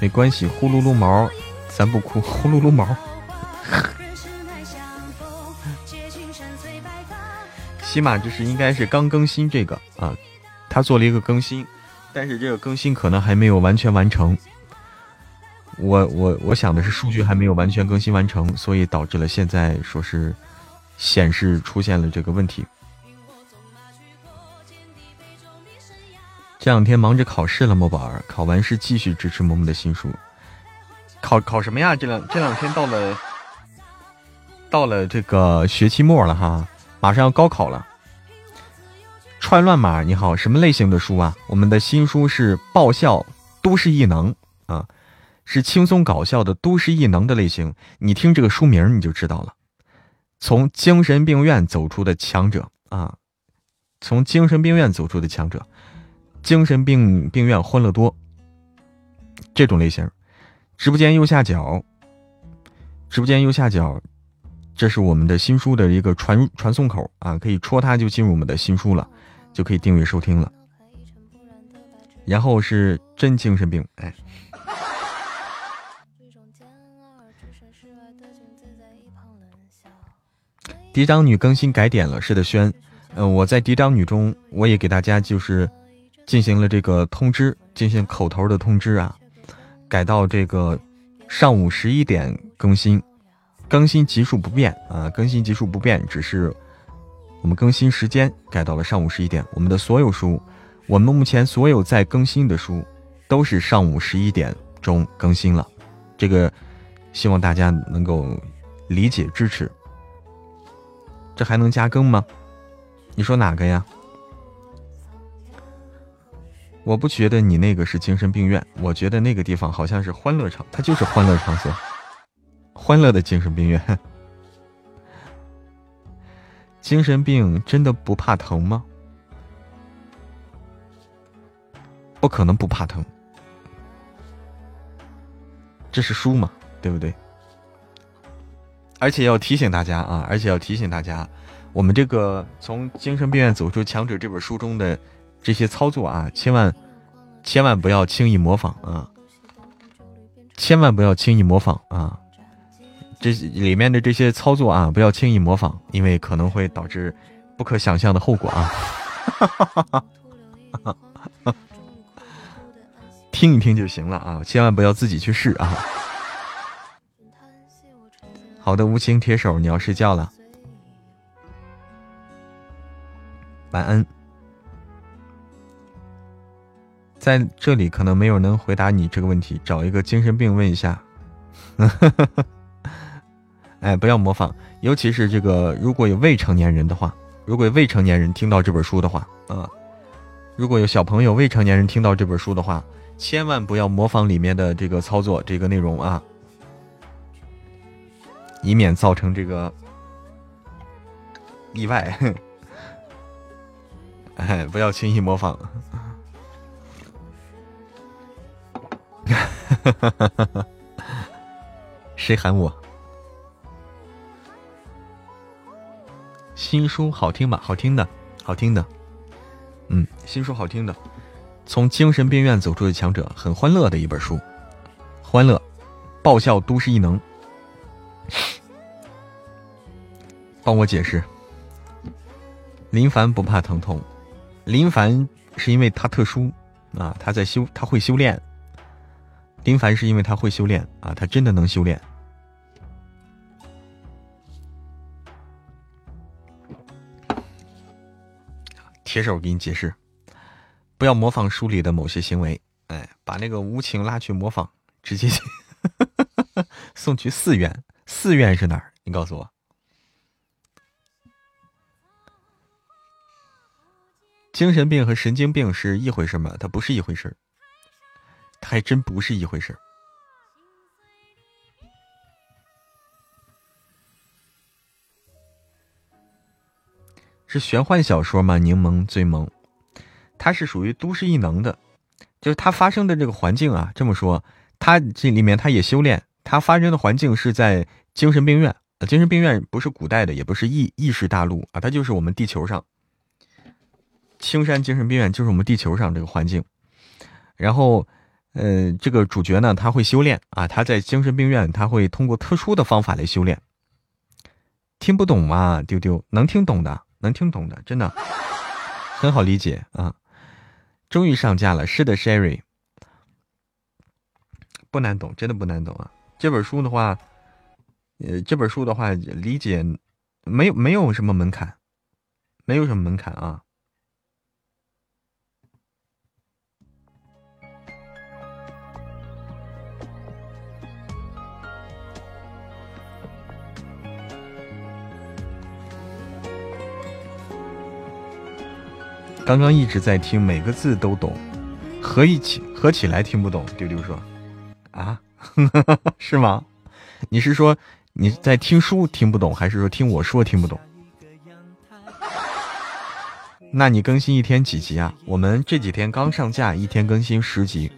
没关系，呼噜噜毛，咱不哭，[LAUGHS] 呼噜噜毛。[LAUGHS] 起码这是应该是刚更新这个啊，他做了一个更新，但是这个更新可能还没有完全完成。我我我想的是数据还没有完全更新完成，所以导致了现在说是显示出现了这个问题。这两天忙着考试了，莫宝儿。考完试继续支持萌萌的新书。考考什么呀？这两这两天到了，到了这个学期末了哈，马上要高考了。串乱码，你好，什么类型的书啊？我们的新书是爆笑都市异能啊，是轻松搞笑的都市异能的类型。你听这个书名你就知道了。从精神病院走出的强者啊，从精神病院走出的强者。精神病病院欢乐多，这种类型，直播间右下角，直播间右下角，这是我们的新书的一个传传送口啊，可以戳它就进入我们的新书了，就可以订阅收听了。然后是真精神病，哎，嫡长女更新改点了，是的，轩，嗯，我在嫡长女中，我也给大家就是。进行了这个通知，进行口头的通知啊，改到这个上午十一点更新，更新级数不变啊，更新级数不变，只是我们更新时间改到了上午十一点。我们的所有书，我们目前所有在更新的书，都是上午十一点钟更新了。这个希望大家能够理解支持。这还能加更吗？你说哪个呀？我不觉得你那个是精神病院，我觉得那个地方好像是欢乐场，它就是欢乐场所，欢乐的精神病院。[LAUGHS] 精神病真的不怕疼吗？不可能不怕疼，这是书嘛，对不对？而且要提醒大家啊，而且要提醒大家，我们这个从精神病院走出强者这本书中的。这些操作啊，千万千万不要轻易模仿啊！千万不要轻易模仿啊！这里面的这些操作啊，不要轻易模仿，因为可能会导致不可想象的后果啊！哈哈哈哈听一听就行了啊，千万不要自己去试啊！好的，无情铁手，你要睡觉了，晚安。在这里可能没有能回答你这个问题，找一个精神病问一下。[LAUGHS] 哎，不要模仿，尤其是这个，如果有未成年人的话，如果有未成年人听到这本书的话，啊，如果有小朋友、未成年人听到这本书的话，千万不要模仿里面的这个操作、这个内容啊，以免造成这个意外。[LAUGHS] 哎，不要轻易模仿。哈 [LAUGHS] 谁喊我？新书好听吧？好听的，好听的。嗯，新书好听的。从精神病院走出的强者，很欢乐的一本书，欢乐，爆笑都市异能。帮我解释。林凡不怕疼痛，林凡是因为他特殊啊，他在修，他会修炼。丁凡是因为他会修炼啊，他真的能修炼。铁手给你解释，不要模仿书里的某些行为，哎，把那个无情拉去模仿，直接 [LAUGHS] 送去寺院。寺院是哪儿？你告诉我。精神病和神经病是一回事吗？它不是一回事它还真不是一回事是玄幻小说吗？柠檬最萌，它是属于都市异能的，就是它发生的这个环境啊。这么说，它这里面它也修炼，它发生的环境是在精神病院。精神病院不是古代的，也不是异异世大陆啊，它就是我们地球上。青山精神病院就是我们地球上这个环境。然后，呃，这个主角呢，他会修炼啊，他在精神病院，他会通过特殊的方法来修炼。听不懂吗？丢丢能听懂的。能听懂的，真的很好理解啊！终于上架了，是的，Sherry，不难懂，真的不难懂啊！这本书的话，呃，这本书的话，理解没有没有什么门槛，没有什么门槛啊。刚刚一直在听，每个字都懂，合一起合起来听不懂。丢丢说：“啊，[LAUGHS] 是吗？你是说你在听书听不懂，还是说听我说听不懂？那你更新一天几集啊？我们这几天刚上架，一天更新十集。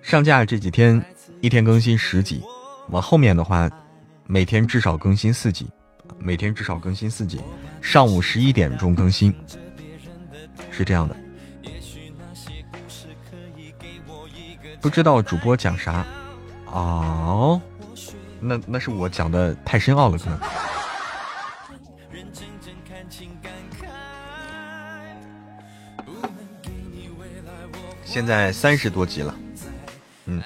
上架这几天一天更新十集，往后面的话，每天至少更新四集。”每天至少更新四集，上午十一点钟更新，是这样的。不知道主播讲啥？哦，那那是我讲的太深奥了，可能。现在三十多集了，嗯，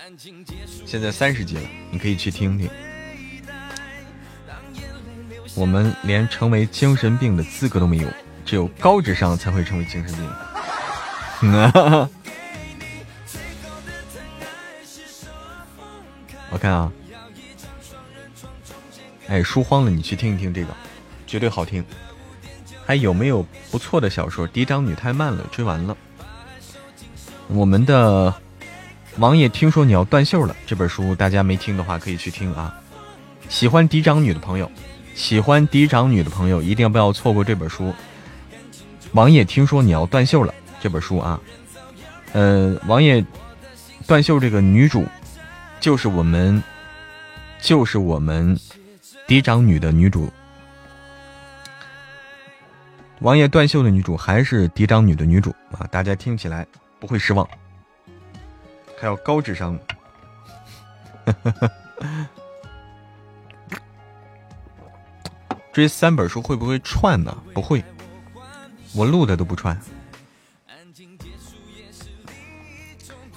现在三十集了，你可以去听听。我们连成为精神病的资格都没有，只有高智商才会成为精神病。[LAUGHS] 我看啊，哎，书荒了，你去听一听这个，绝对好听。还有没有不错的小说？嫡长女太慢了，追完了。我们的王爷听说你要断袖了，这本书大家没听的话可以去听啊。喜欢嫡长女的朋友。喜欢嫡长女的朋友一定不要错过这本书。王爷听说你要断袖了，这本书啊，呃，王爷断袖这个女主就是我们，就是我们嫡长女的女主。王爷断袖的女主还是嫡长女的女主啊，大家听起来不会失望。还有高智商。[LAUGHS] 追三本书会不会串呢？不会，我录的都不串。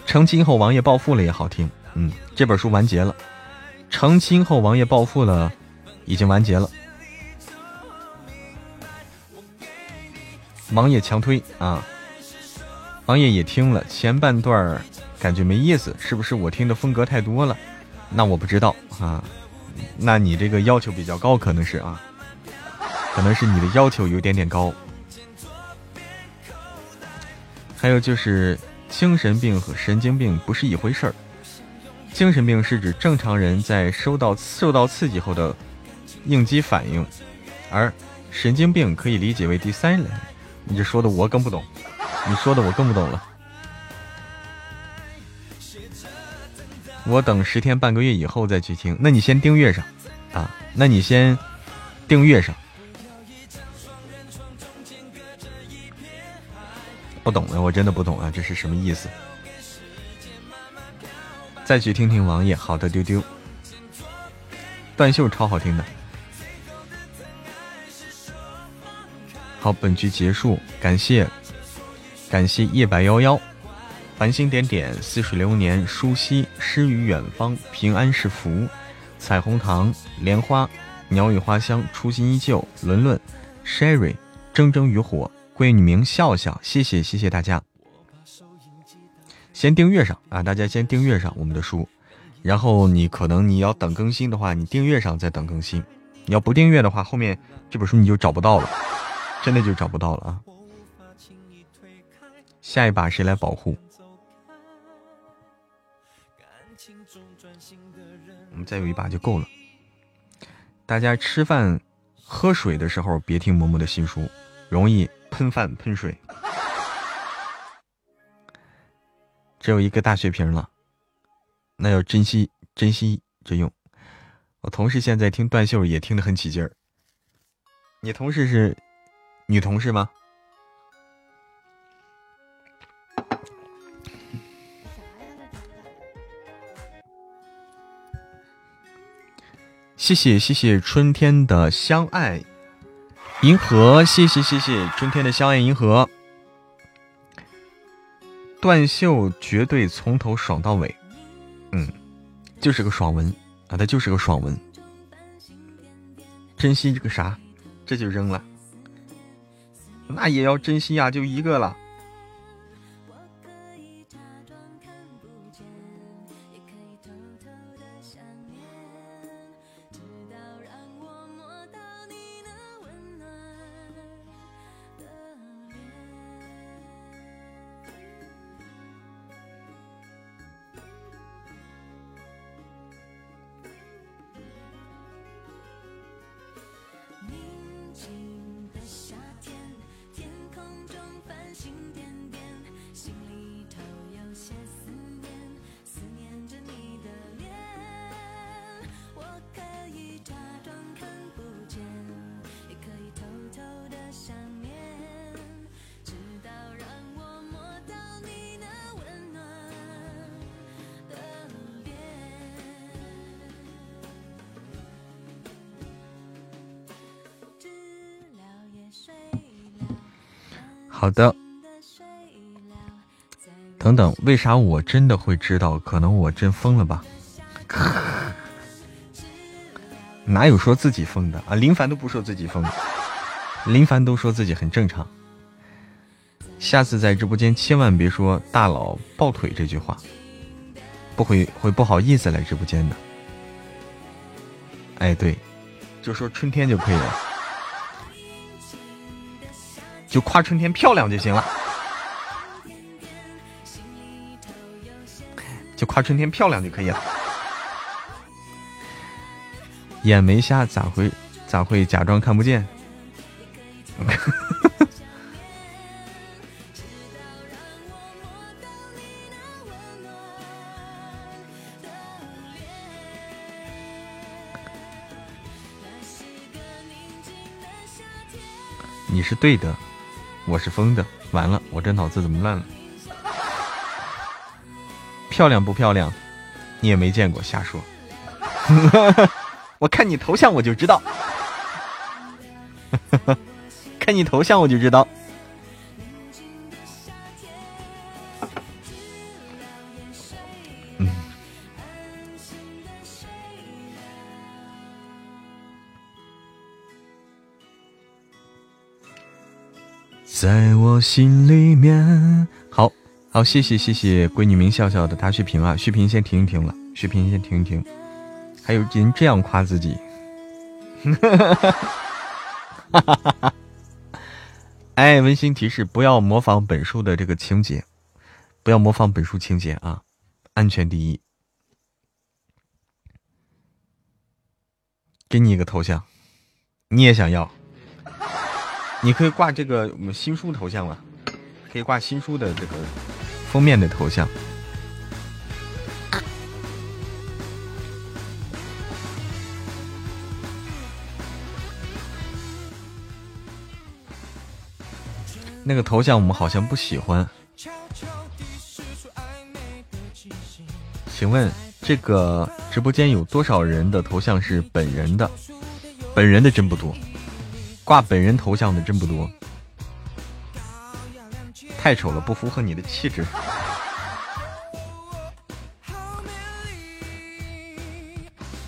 成亲后王爷暴富了也好听，嗯，这本书完结了。成亲后王爷暴富了，已经完结了。王爷强推啊，王爷也听了前半段，感觉没意思，是不是我听的风格太多了？那我不知道啊，那你这个要求比较高，可能是啊。可能是你的要求有点点高，还有就是精神病和神经病不是一回事儿。精神病是指正常人在受到受到刺激后的应激反应，而神经病可以理解为第三类。你这说的我更不懂，你说的我更不懂了。我等十天半个月以后再去听。那你先订阅上啊，那你先订阅上。不懂的，我真的不懂啊，这是什么意思？再去听听王爷，好的，丢丢。断袖超好听的。好，本局结束，感谢感谢夜白夭夭，繁星点点，似水流年，舒兮诗与远方，平安是福，彩虹糖，莲花，鸟语花香，初心依旧，伦伦，Sherry，铮铮与火。闺女名笑笑，谢谢谢谢大家，先订阅上啊！大家先订阅上我们的书，然后你可能你要等更新的话，你订阅上再等更新；你要不订阅的话，后面这本书你就找不到了，真的就找不到了啊！下一把谁来保护？我们再有一把就够了。大家吃饭、喝水的时候别听嬷嬷的新书，容易。喷饭喷水，只有一个大血瓶了，那要珍惜珍惜着用。我同事现在听断袖也听得很起劲儿。你同事是女同事吗？谢谢谢谢春天的相爱。银河，谢谢谢谢春天的相爱银河。断袖绝对从头爽到尾，嗯，就是个爽文啊，它就是个爽文。珍惜这个啥，这就扔了，那也要珍惜呀，就一个了。等等，为啥我真的会知道？可能我真疯了吧？[LAUGHS] 哪有说自己疯的啊？林凡都不说自己疯，林凡都说自己很正常。下次在直播间千万别说“大佬抱腿”这句话，不会会不好意思来直播间的。哎，对，就说春天就可以了。就夸春天漂亮就行了，就夸春天漂亮就可以了。眼没瞎咋会咋会假装看不见？[LAUGHS] 你是对的。我是疯的，完了，我这脑子怎么烂了？漂亮不漂亮？你也没见过，瞎说。[LAUGHS] 我看你头像我就知道，[LAUGHS] 看你头像我就知道。在我心里面，好谢谢谢谢闺女名笑笑的大血瓶啊，血瓶先停一停了，血瓶先停一停。还有人这样夸自己，哈哈哈哈哈哈哎，温馨提示，不要模仿本书的这个情节，不要模仿本书情节啊，安全第一。给你一个头像，你也想要？你可以挂这个我们新书头像了，可以挂新书的这个封面的头像。那个头像我们好像不喜欢。请问这个直播间有多少人的头像是本人的？本人的真不多挂本人头像的真不多。太丑了，不符合你的气质。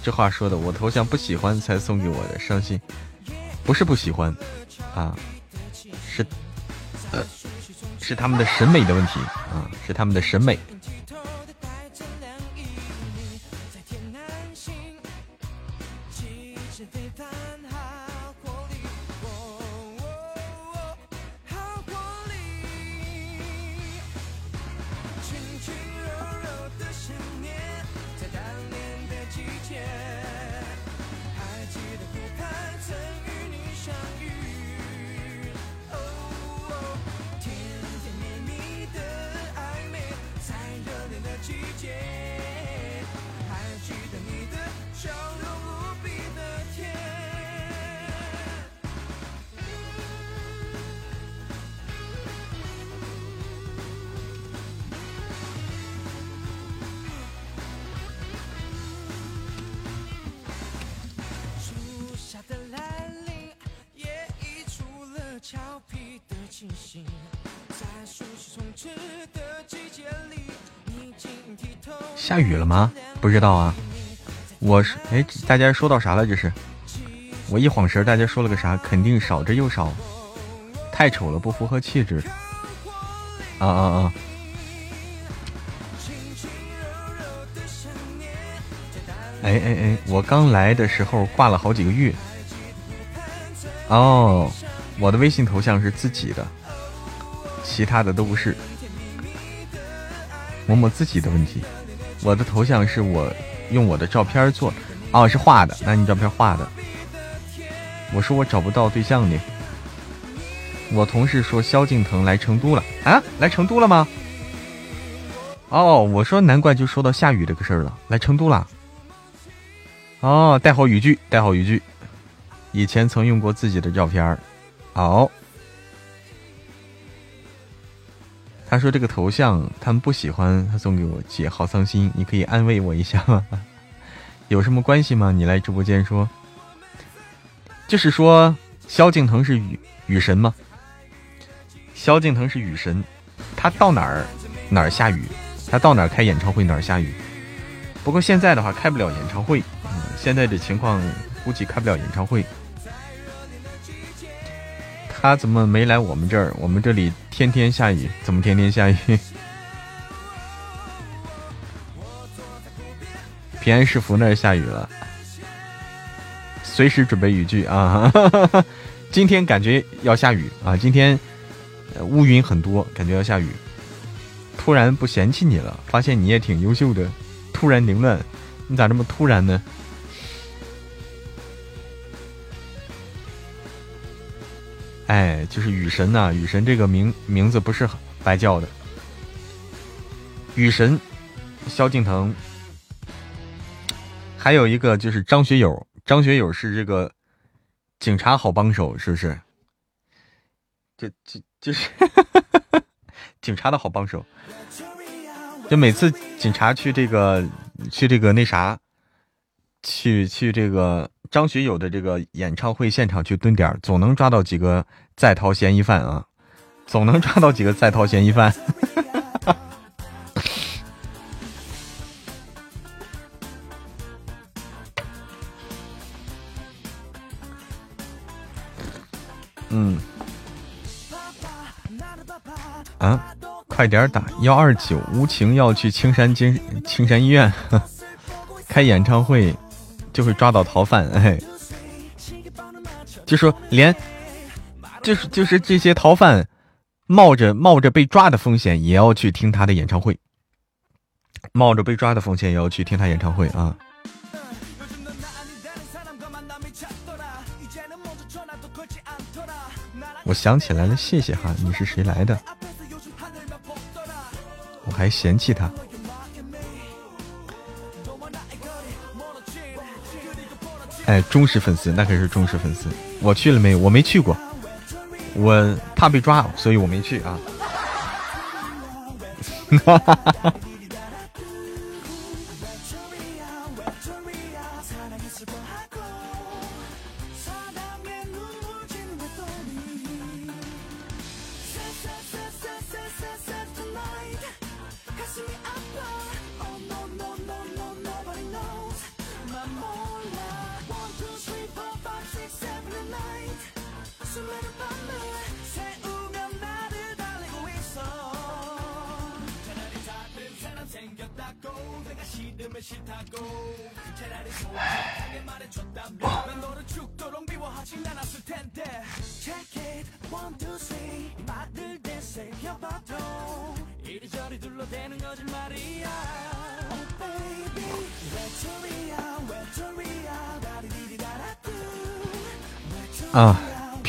这话说的，我头像不喜欢才送给我的，伤心。不是不喜欢，啊，是，呃，是他们的审美的问题啊，是他们的审美。了吗？不知道啊。我是哎，大家说到啥了？这是我一晃神，大家说了个啥？肯定少之又少，太丑了，不符合气质。啊啊啊！哎哎哎，我刚来的时候挂了好几个月。哦，我的微信头像是自己的，其他的都不是。摸摸自己的问题。我的头像是我用我的照片做，哦，是画的。那你照片画的？我说我找不到对象呢。我同事说萧敬腾来成都了啊？来成都了吗？哦，我说难怪就说到下雨这个事儿了，来成都了。哦，带好雨具，带好雨具。以前曾用过自己的照片好。他说这个头像他们不喜欢，他送给我姐，好伤心。你可以安慰我一下吗？[LAUGHS] 有什么关系吗？你来直播间说，就是说萧敬腾是雨雨神吗？萧敬腾是雨神，他到哪儿哪儿下雨，他到哪儿开演唱会哪儿下雨。不过现在的话开不了演唱会，嗯，现在这情况估计开不了演唱会。他怎么没来我们这儿？我们这里天天下雨，怎么天天下雨？[LAUGHS] 平安市福那儿下雨了，随时准备雨具啊！[LAUGHS] 今天感觉要下雨啊！今天乌云很多，感觉要下雨。突然不嫌弃你了，发现你也挺优秀的。突然凌乱，你咋这么突然呢？哎，就是雨神呐，雨神这个名名字不是白叫的。雨神，萧敬腾，还有一个就是张学友，张学友是这个警察好帮手，是不是？就就就是 [LAUGHS] 警察的好帮手，就每次警察去这个去这个那啥，去去这个。张学友的这个演唱会现场去蹲点总能抓到几个在逃嫌疑犯啊，总能抓到几个在逃嫌疑犯。[LAUGHS] 嗯，啊，快点打幺二九，无情要去青山精青山医院开演唱会。就会抓到逃犯，哎，就说连，就是就是这些逃犯，冒着冒着被抓的风险也要去听他的演唱会，冒着被抓的风险也要去听他演唱会啊！我想起来了，谢谢哈，你是谁来的？我还嫌弃他。哎，忠实粉丝，那可是忠实粉丝。我去了没有？我没去过，我怕被抓，所以我没去啊。哈哈哈哈。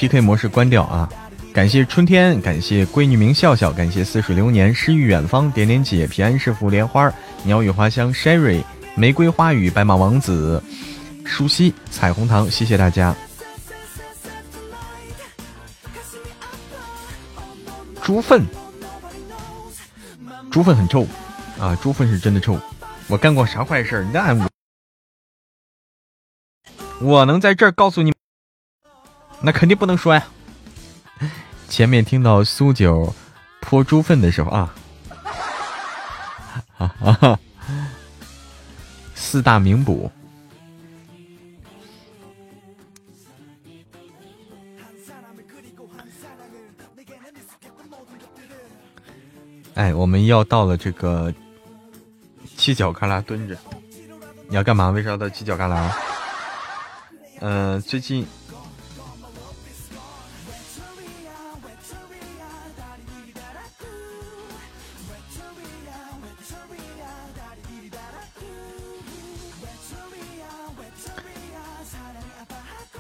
，PK 模式关掉啊！感谢春天，感谢闺女名笑笑，感谢似水流年，诗与远方，点点姐，平安是福，莲花，鸟语花香，Sherry，玫瑰花语，白马王子，舒西，彩虹糖，谢谢大家。猪粪，猪粪很臭啊！猪粪是真的臭。我干过啥坏事？那我我能在这儿告诉你？那肯定不能说呀！前面听到苏九泼猪粪的时候啊，哈哈，四大名捕。哎，我们要到了这个犄角旮旯蹲着。你要干嘛？为啥要到犄角旮旯？嗯，最近。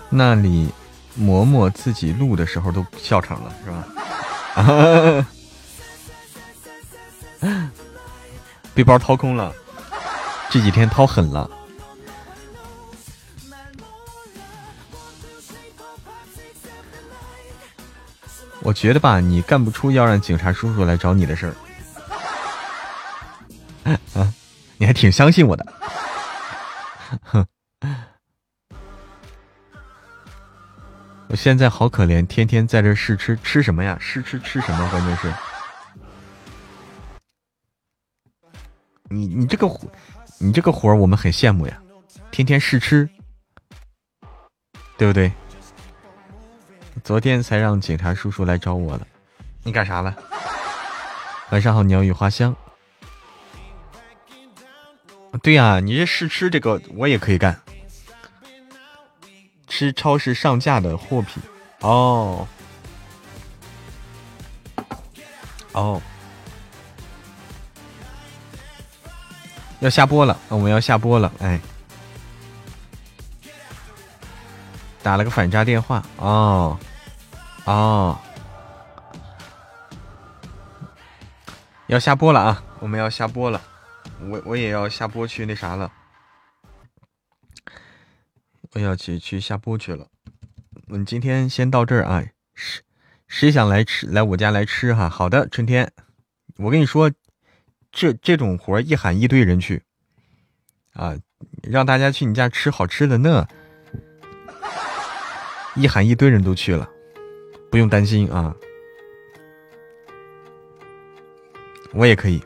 那里，嬷嬷自己录的时候都笑场了，是吧？[LAUGHS] 背包掏空了，这几天掏狠了。我觉得吧，你干不出要让警察叔叔来找你的事儿。[LAUGHS] 啊，你还挺相信我的。哼。现在好可怜，天天在这试吃，吃什么呀？试吃吃什么？关键是，你你这个活，你这个活儿我们很羡慕呀，天天试吃，对不对？昨天才让警察叔叔来找我了，你干啥了？晚上好，鸟语花香。对呀，你这试吃这个我也可以干。吃超市上架的货品。哦。哦，要下播了，我们要下播了，哎，打了个反诈电话哦。哦，要下播了啊，我们要下播了，我我也要下播去那啥了。我要去去下播去了，嗯，今天先到这儿啊。谁谁想来吃来我家来吃哈？好的，春天，我跟你说，这这种活一喊一堆人去啊，让大家去你家吃好吃的呢，一喊一堆人都去了，不用担心啊，我也可以。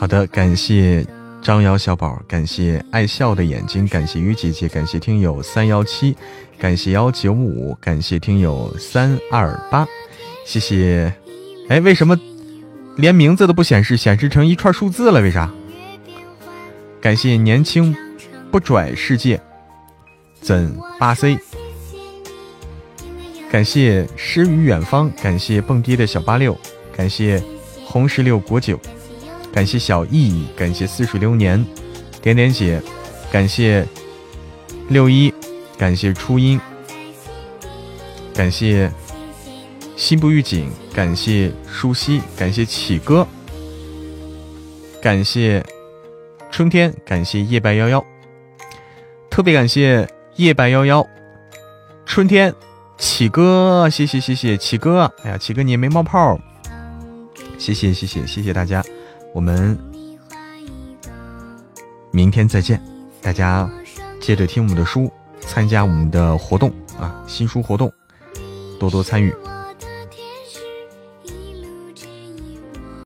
好的，感谢张瑶小宝，感谢爱笑的眼睛，感谢于姐姐，感谢听友三幺七，感谢幺九五，感谢听友三二八，谢谢。哎，为什么连名字都不显示，显示成一串数字了？为啥？感谢年轻不拽世界，怎八 C？感谢诗与远方，感谢蹦迪的小八六，感谢红石榴果酒。感谢小易，感谢似水流年，点点姐，感谢六一，感谢初音，感谢心不预警，感谢舒西，感谢启哥，感谢春天，感谢夜白夭夭，特别感谢夜白幺幺，春天，启哥，谢谢谢谢启哥，哎呀，启哥你也没冒泡，谢谢谢谢谢谢大家，我们明天再见，大家接着听我们的书，参加我们的活动啊，新书活动，多多参与。